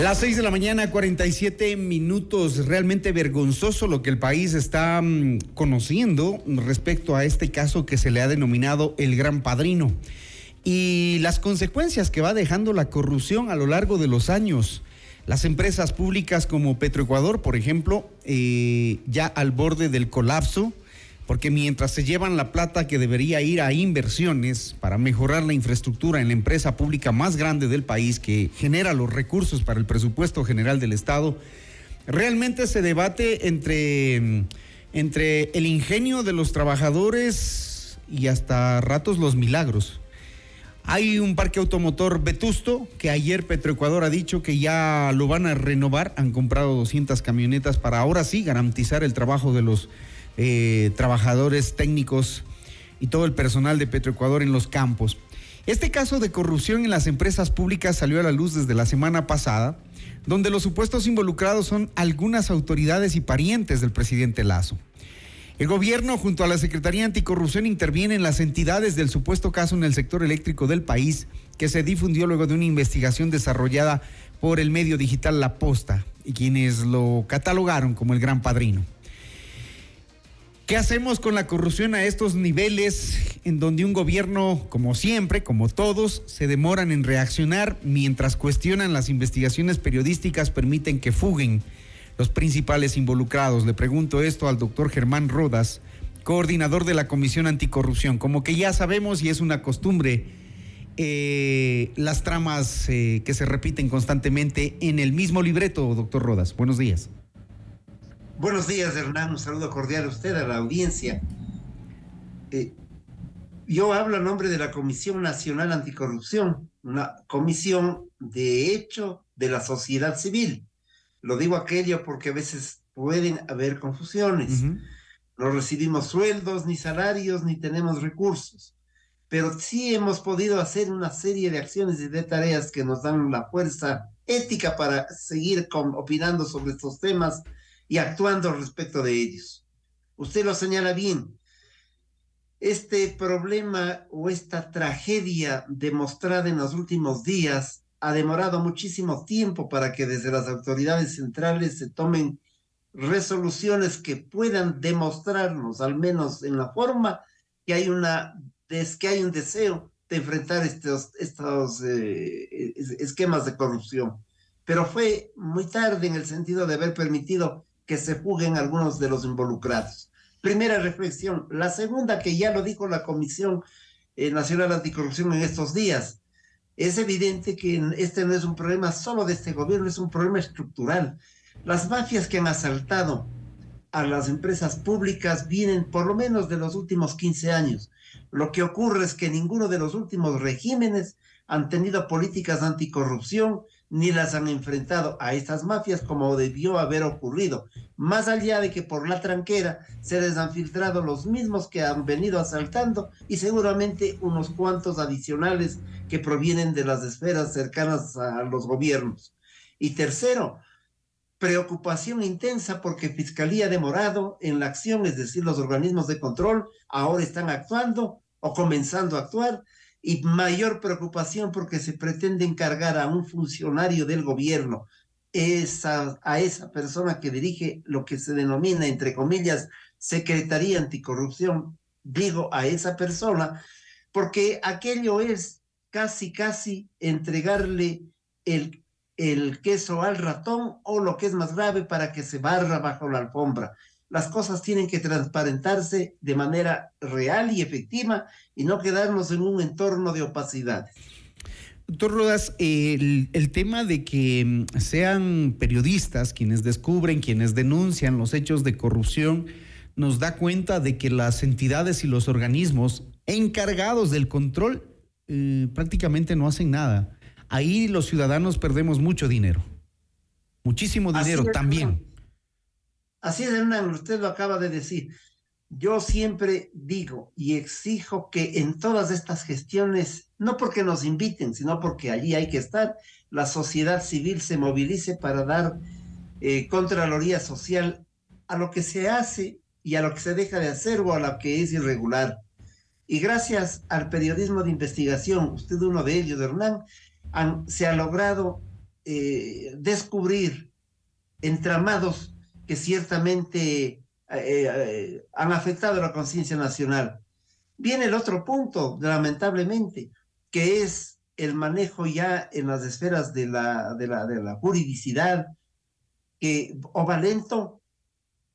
Las 6 de la mañana, 47 minutos. Realmente vergonzoso lo que el país está mm, conociendo respecto a este caso que se le ha denominado el Gran Padrino y las consecuencias que va dejando la corrupción a lo largo de los años. Las empresas públicas como Petroecuador, por ejemplo, eh, ya al borde del colapso, porque mientras se llevan la plata que debería ir a inversiones para mejorar la infraestructura en la empresa pública más grande del país que genera los recursos para el presupuesto general del Estado, realmente se debate entre, entre el ingenio de los trabajadores y hasta ratos los milagros. Hay un parque automotor vetusto que ayer Petroecuador ha dicho que ya lo van a renovar. Han comprado 200 camionetas para ahora sí garantizar el trabajo de los eh, trabajadores técnicos y todo el personal de Petroecuador en los campos. Este caso de corrupción en las empresas públicas salió a la luz desde la semana pasada, donde los supuestos involucrados son algunas autoridades y parientes del presidente Lazo. El gobierno junto a la Secretaría Anticorrupción interviene en las entidades del supuesto caso en el sector eléctrico del país que se difundió luego de una investigación desarrollada por el medio digital La Posta y quienes lo catalogaron como el gran padrino. ¿Qué hacemos con la corrupción a estos niveles en donde un gobierno, como siempre, como todos, se demoran en reaccionar mientras cuestionan las investigaciones periodísticas, permiten que fuguen los principales involucrados? Le pregunto esto al doctor Germán Rodas, coordinador de la Comisión Anticorrupción. Como que ya sabemos y es una costumbre eh, las tramas eh, que se repiten constantemente en el mismo libreto, doctor Rodas. Buenos días. Buenos días, Hernán. Un saludo cordial a usted, a la audiencia. Eh, yo hablo a nombre de la Comisión Nacional Anticorrupción, una comisión de hecho de la sociedad civil. Lo digo aquello porque a veces pueden haber confusiones. No recibimos sueldos, ni salarios, ni tenemos recursos. Pero sí hemos podido hacer una serie de acciones y de tareas que nos dan la fuerza ética para seguir con, opinando sobre estos temas y actuando respecto de ellos. Usted lo señala bien. Este problema o esta tragedia demostrada en los últimos días ha demorado muchísimo tiempo para que desde las autoridades centrales se tomen resoluciones que puedan demostrarnos, al menos en la forma, que hay una es que hay un deseo de enfrentar estos, estos eh, esquemas de corrupción. Pero fue muy tarde en el sentido de haber permitido que se fuguen algunos de los involucrados. Primera reflexión. La segunda, que ya lo dijo la Comisión eh, Nacional Anticorrupción en estos días, es evidente que este no es un problema solo de este gobierno, es un problema estructural. Las mafias que han asaltado a las empresas públicas vienen por lo menos de los últimos 15 años. Lo que ocurre es que ninguno de los últimos regímenes han tenido políticas anticorrupción ni las han enfrentado a estas mafias como debió haber ocurrido, más allá de que por la tranquera se les han filtrado los mismos que han venido asaltando y seguramente unos cuantos adicionales que provienen de las esferas cercanas a los gobiernos. Y tercero, preocupación intensa porque Fiscalía ha demorado en la acción, es decir, los organismos de control ahora están actuando o comenzando a actuar y mayor preocupación porque se pretende encargar a un funcionario del gobierno, esa, a esa persona que dirige lo que se denomina, entre comillas, Secretaría Anticorrupción, digo a esa persona, porque aquello es casi, casi entregarle el, el queso al ratón o lo que es más grave para que se barra bajo la alfombra las cosas tienen que transparentarse de manera real y efectiva y no quedarnos en un entorno de opacidad. Doctor Rodas, el, el, tema de que mm, sean periodistas quienes descubren, quienes denuncian los hechos de corrupción, nos da cuenta de que las entidades y los organismos encargados del control eh, prácticamente no hacen nada. Ahí los ciudadanos perdemos mucho dinero, muchísimo dinero también. Así es, Hernán, usted lo acaba de decir. Yo siempre digo y exijo que en todas estas gestiones, no porque nos inviten, sino porque allí hay que estar, la sociedad civil se movilice para dar eh, contraloría social a lo que se hace y a lo que se deja de hacer o a lo que es irregular. Y gracias al periodismo de investigación, usted uno de ellos, Hernán, se ha logrado eh, descubrir entramados que ciertamente eh, eh, han afectado la conciencia nacional. Viene el otro punto, lamentablemente, que es el manejo ya en las esferas de la, de la, de la juridicidad, que o va lento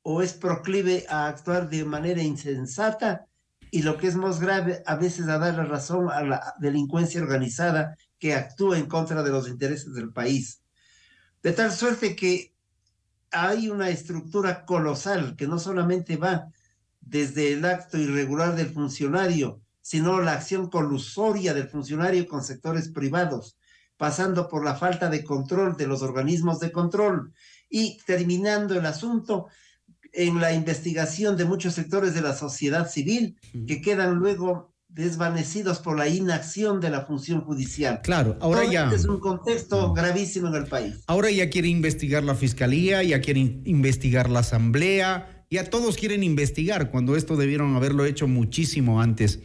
o es proclive a actuar de manera insensata y lo que es más grave, a veces a dar la razón a la delincuencia organizada que actúa en contra de los intereses del país. De tal suerte que hay una estructura colosal que no solamente va desde el acto irregular del funcionario, sino la acción colusoria del funcionario con sectores privados, pasando por la falta de control de los organismos de control y terminando el asunto en la investigación de muchos sectores de la sociedad civil que quedan luego desvanecidos por la inacción de la función judicial. Claro, ahora Todo ya. este es un contexto gravísimo en el país. Ahora ya quiere investigar la fiscalía, ya quiere investigar la asamblea, ya todos quieren investigar cuando esto debieron haberlo hecho muchísimo antes.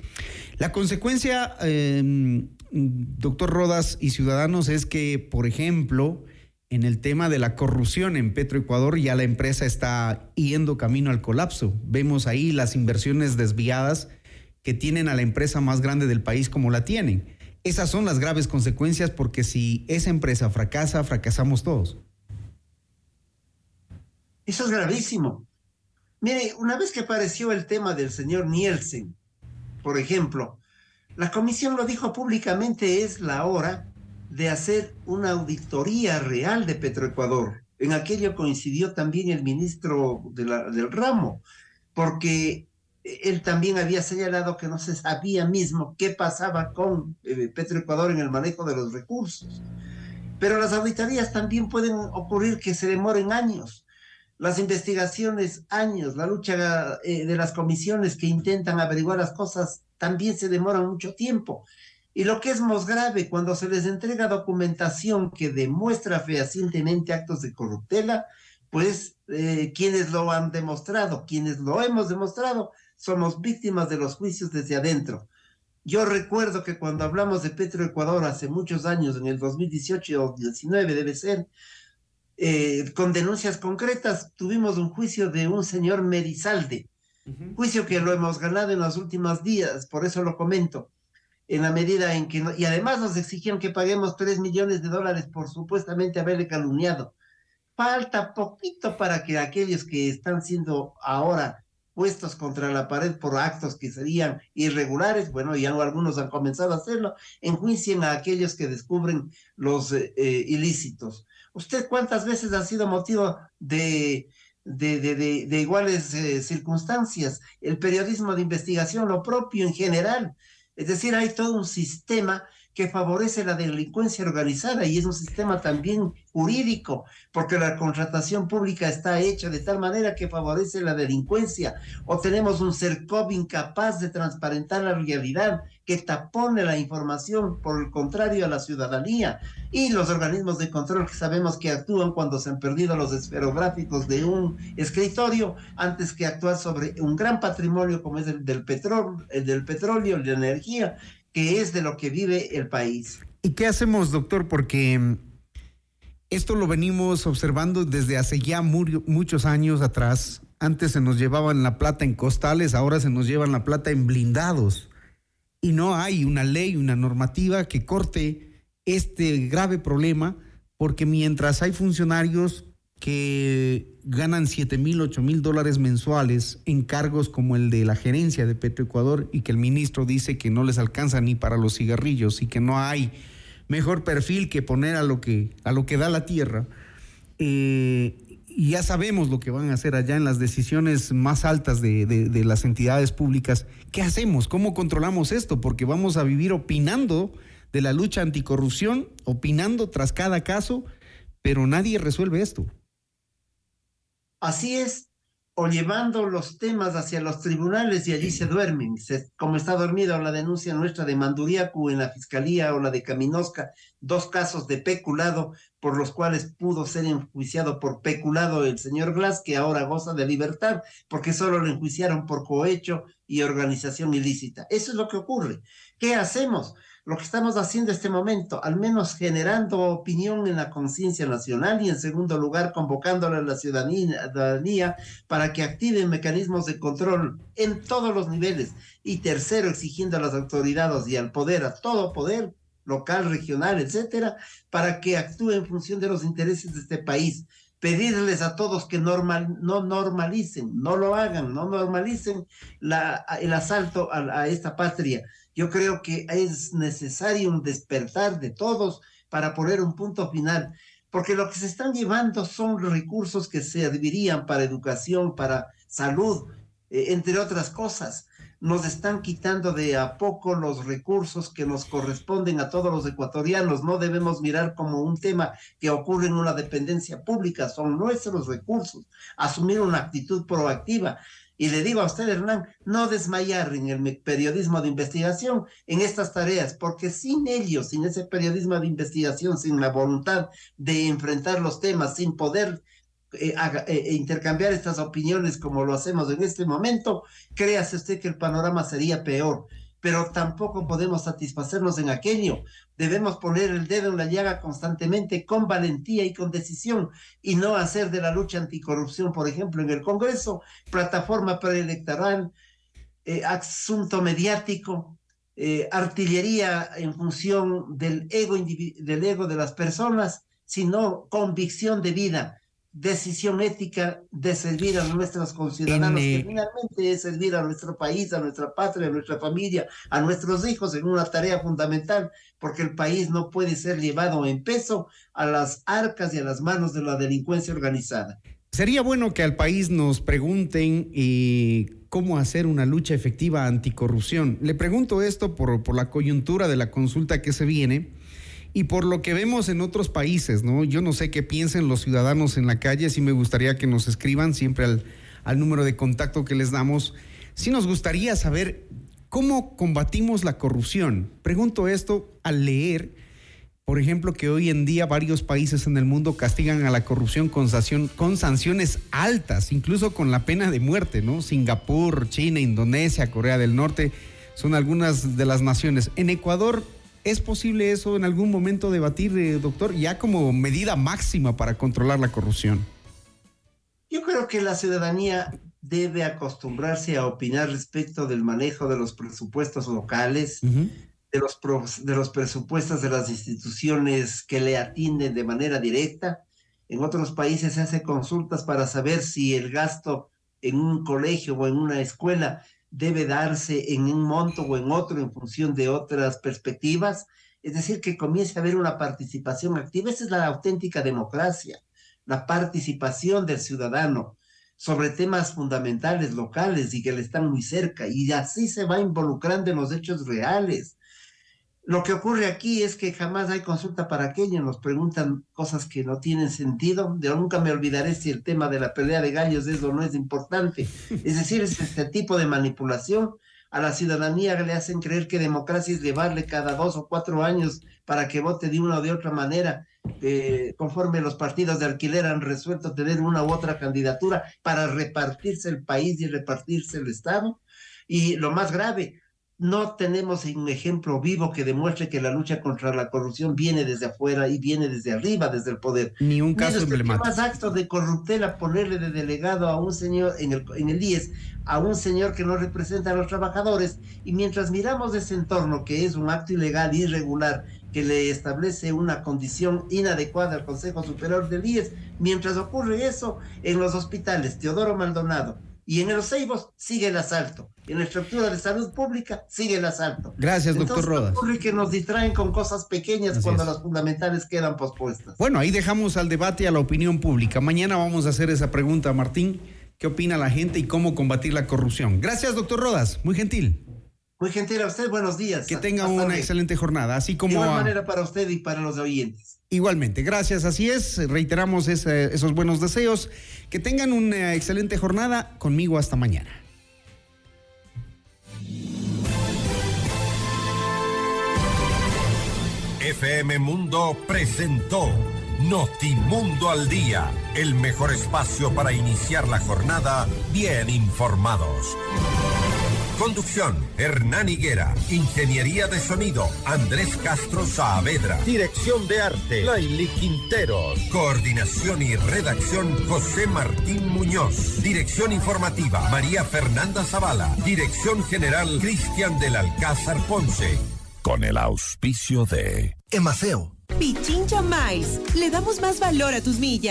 La consecuencia, eh, doctor Rodas y ciudadanos, es que, por ejemplo, en el tema de la corrupción en Petroecuador ya la empresa está yendo camino al colapso. Vemos ahí las inversiones desviadas que tienen a la empresa más grande del país como la tienen. Esas son las graves consecuencias porque si esa empresa fracasa, fracasamos todos. Eso es gravísimo. Mire, una vez que apareció el tema del señor Nielsen, por ejemplo, la comisión lo dijo públicamente, es la hora de hacer una auditoría real de Petroecuador. En aquello coincidió también el ministro de del ramo, porque él también había señalado que no se sabía mismo qué pasaba con eh, Petroecuador en el manejo de los recursos. Pero las auditorías también pueden ocurrir que se demoren años. Las investigaciones, años, la lucha eh, de las comisiones que intentan averiguar las cosas también se demoran mucho tiempo. Y lo que es más grave, cuando se les entrega documentación que demuestra fehacientemente actos de corruptela, pues eh, quienes lo han demostrado, quienes lo hemos demostrado, somos víctimas de los juicios desde adentro. Yo recuerdo que cuando hablamos de Petroecuador hace muchos años, en el 2018 o 19 debe ser, eh, con denuncias concretas, tuvimos un juicio de un señor Merizalde, juicio que lo hemos ganado en los últimos días, por eso lo comento, en la medida en que, no- y además nos exigían que paguemos 3 millones de dólares por supuestamente haberle calumniado. Falta poquito para que aquellos que están siendo ahora puestos contra la pared por actos que serían irregulares, bueno, ya algunos han comenzado a hacerlo, enjuicien a aquellos que descubren los eh, eh, ilícitos. ¿Usted cuántas veces ha sido motivo de, de, de, iguales eh, circunstancias? El periodismo de investigación, lo propio en general. Es decir, hay todo un sistema que favorece la delincuencia organizada y es un sistema también jurídico, porque la contratación pública está hecha de tal manera que favorece la delincuencia. O tenemos un CERCOV incapaz de transparentar la realidad, que tapone la información, por el contrario, a la ciudadanía. Y los organismos de control que sabemos que actúan cuando se han perdido los esferográficos de un escritorio, antes que actuar sobre un gran patrimonio como es el del petróleo, el del petróleo, la energía, que es de lo que vive el país. ¿Y qué hacemos, doctor? Porque mm, esto lo venimos observando desde hace ya mu- muchos años atrás. Antes se nos llevaban la plata en costales, ahora se nos llevan la plata en blindados. Y no hay una ley, una normativa que corte este grave problema, porque mientras hay funcionarios que ganan 7 mil, 8 mil dólares mensuales en cargos como el de la gerencia de Petroecuador y que el ministro dice que no les alcanza ni para los cigarrillos y que no hay mejor perfil que poner a lo que, a lo que da la tierra. Eh, y ya sabemos lo que van a hacer allá en las decisiones más altas de, de- de las entidades públicas. ¿Qué hacemos? ¿Cómo controlamos esto? Porque vamos a vivir opinando de la lucha anticorrupción, opinando tras cada caso, pero nadie resuelve esto. Así es, o llevando los temas hacia los tribunales y allí se duermen, como está dormida la denuncia nuestra de Manduriacu en la fiscalía o la de Caminosca, dos casos de peculado por los cuales pudo ser enjuiciado por peculado el señor Glass, que ahora goza de libertad, porque solo lo enjuiciaron por cohecho y organización ilícita. Eso es lo que ocurre. ¿Qué hacemos? Lo que estamos haciendo en este momento, al menos generando opinión en la conciencia nacional y en segundo lugar convocándole a la ciudadanía, para que activen mecanismos de control en todos los niveles y tercero exigiendo a las autoridades y al poder, a todo poder local, regional, etcétera, para que actúe en función de los intereses de este país. Pedirles a todos que normal, no normalicen, no lo hagan, no normalicen el asalto a esta patria. Yo creo que es necesario un despertar de todos para poner un punto final, porque lo que se están llevando son recursos que servirían para educación, para salud, eh, entre otras cosas. Nos están quitando de a poco los recursos que nos corresponden a todos los ecuatorianos. No debemos mirar como un tema que ocurre en una dependencia pública, son nuestros recursos. Asumir una actitud proactiva. Y le digo a usted, Hernán, no desmayar en el periodismo de investigación en estas tareas, porque sin ellos, sin ese periodismo de investigación, sin la voluntad de enfrentar los temas, sin poder eh, eh, eh, intercambiar estas opiniones como lo hacemos en este momento, créase usted que el panorama sería peor. Pero tampoco podemos satisfacernos en aquello. Debemos poner el dedo en la llaga constantemente con valentía y con decisión y no hacer de la lucha anticorrupción, por ejemplo, en el Congreso, plataforma preelectoral, eh, asunto mediático, eh, artillería en función del ego, indivi- del ego de las personas, sino convicción de vida, decisión ética de servir a nuestros conciudadanos, En, que finalmente es servir a nuestro país, a nuestra patria, a nuestra familia, a nuestros hijos en una tarea fundamental, porque el país no puede ser llevado en peso a las arcas y a las manos de la delincuencia organizada. Sería bueno que al país nos pregunten eh, cómo hacer una lucha efectiva anticorrupción. Le pregunto esto por, por la coyuntura de la consulta que se viene y por lo que vemos en otros países, ¿no? Yo no sé qué piensen los ciudadanos en la calle, sí me gustaría que nos escriban siempre al, número de contacto que les damos. Sí nos gustaría saber cómo combatimos la corrupción. Pregunto esto al leer por ejemplo, que hoy en día varios países en el mundo castigan a la corrupción con, con sanciones altas, incluso con la pena de muerte, ¿no? Singapur, China, Indonesia, Corea del Norte Son algunas de las naciones. En Ecuador, ¿es posible eso en algún momento debatir, eh, doctor, ya como medida máxima para controlar la corrupción? Yo creo que la ciudadanía debe acostumbrarse a opinar respecto del manejo de los presupuestos locales, de, los de los presupuestos de las instituciones que le atienden de manera directa. En otros países se hace consultas para saber si el gasto en un colegio o en una escuela debe darse en un monto o en otro en función de otras perspectivas. Es decir, que comience a haber una participación activa. Esa es la auténtica democracia, la participación del ciudadano sobre temas fundamentales locales y que le están muy cerca. Y así se va involucrando en los hechos reales. Lo que ocurre aquí es que jamás hay consulta para aquello, nos preguntan cosas que no tienen sentido. Yo nunca me olvidaré si el tema de la pelea de gallos es o no es importante. Es decir, es este tipo de manipulación. A la ciudadanía le hacen creer que democracia es llevarle cada dos o cuatro años para que vote de una o de otra manera, eh, conforme los partidos de alquiler han resuelto tener una u otra candidatura para repartirse el país y repartirse el Estado. Y lo más grave, no tenemos un ejemplo vivo que demuestre que la lucha contra la corrupción viene desde afuera y viene desde arriba, desde el poder. Ni un caso emblemático. más actos de corruptela ponerle de delegado a un señor en el, en el IES, a un señor que no representa a los trabajadores, y mientras miramos ese entorno que es un acto ilegal, irregular, que le establece una condición inadecuada al Consejo Superior del IES, mientras ocurre eso en los hospitales, Teodoro Maldonado, y en los Ceibos sigue el asalto. En la estructura de salud pública sigue el asalto. Gracias, doctor Rodas. Ocurre que nos distraen con cosas pequeñas cuando las fundamentales quedan pospuestas. Bueno, ahí dejamos al debate y a la opinión pública. Mañana vamos a hacer esa pregunta, Martín. ¿Qué opina la gente y cómo combatir la corrupción? Gracias, doctor Rodas. Muy gentil. Muy gentil a usted, buenos días. Que tenga una excelente jornada, así como... De igual manera para usted y para los oyentes. Igualmente, gracias, así es, reiteramos esos buenos deseos, que tengan una excelente jornada, conmigo hasta mañana. FM Mundo presentó Notimundo al Día, el mejor espacio para iniciar la jornada bien informados. Conducción, Hernán Higuera. Ingeniería de sonido, Andrés Castro Saavedra. Dirección de arte, Laili Quinteros. Coordinación y redacción, José Martín Muñoz. Dirección informativa, María Fernanda Zavala. Dirección general, Cristian del Alcázar Ponce. Con el auspicio de Emaceo. Pichincha Miles. Le damos más valor a tus millas.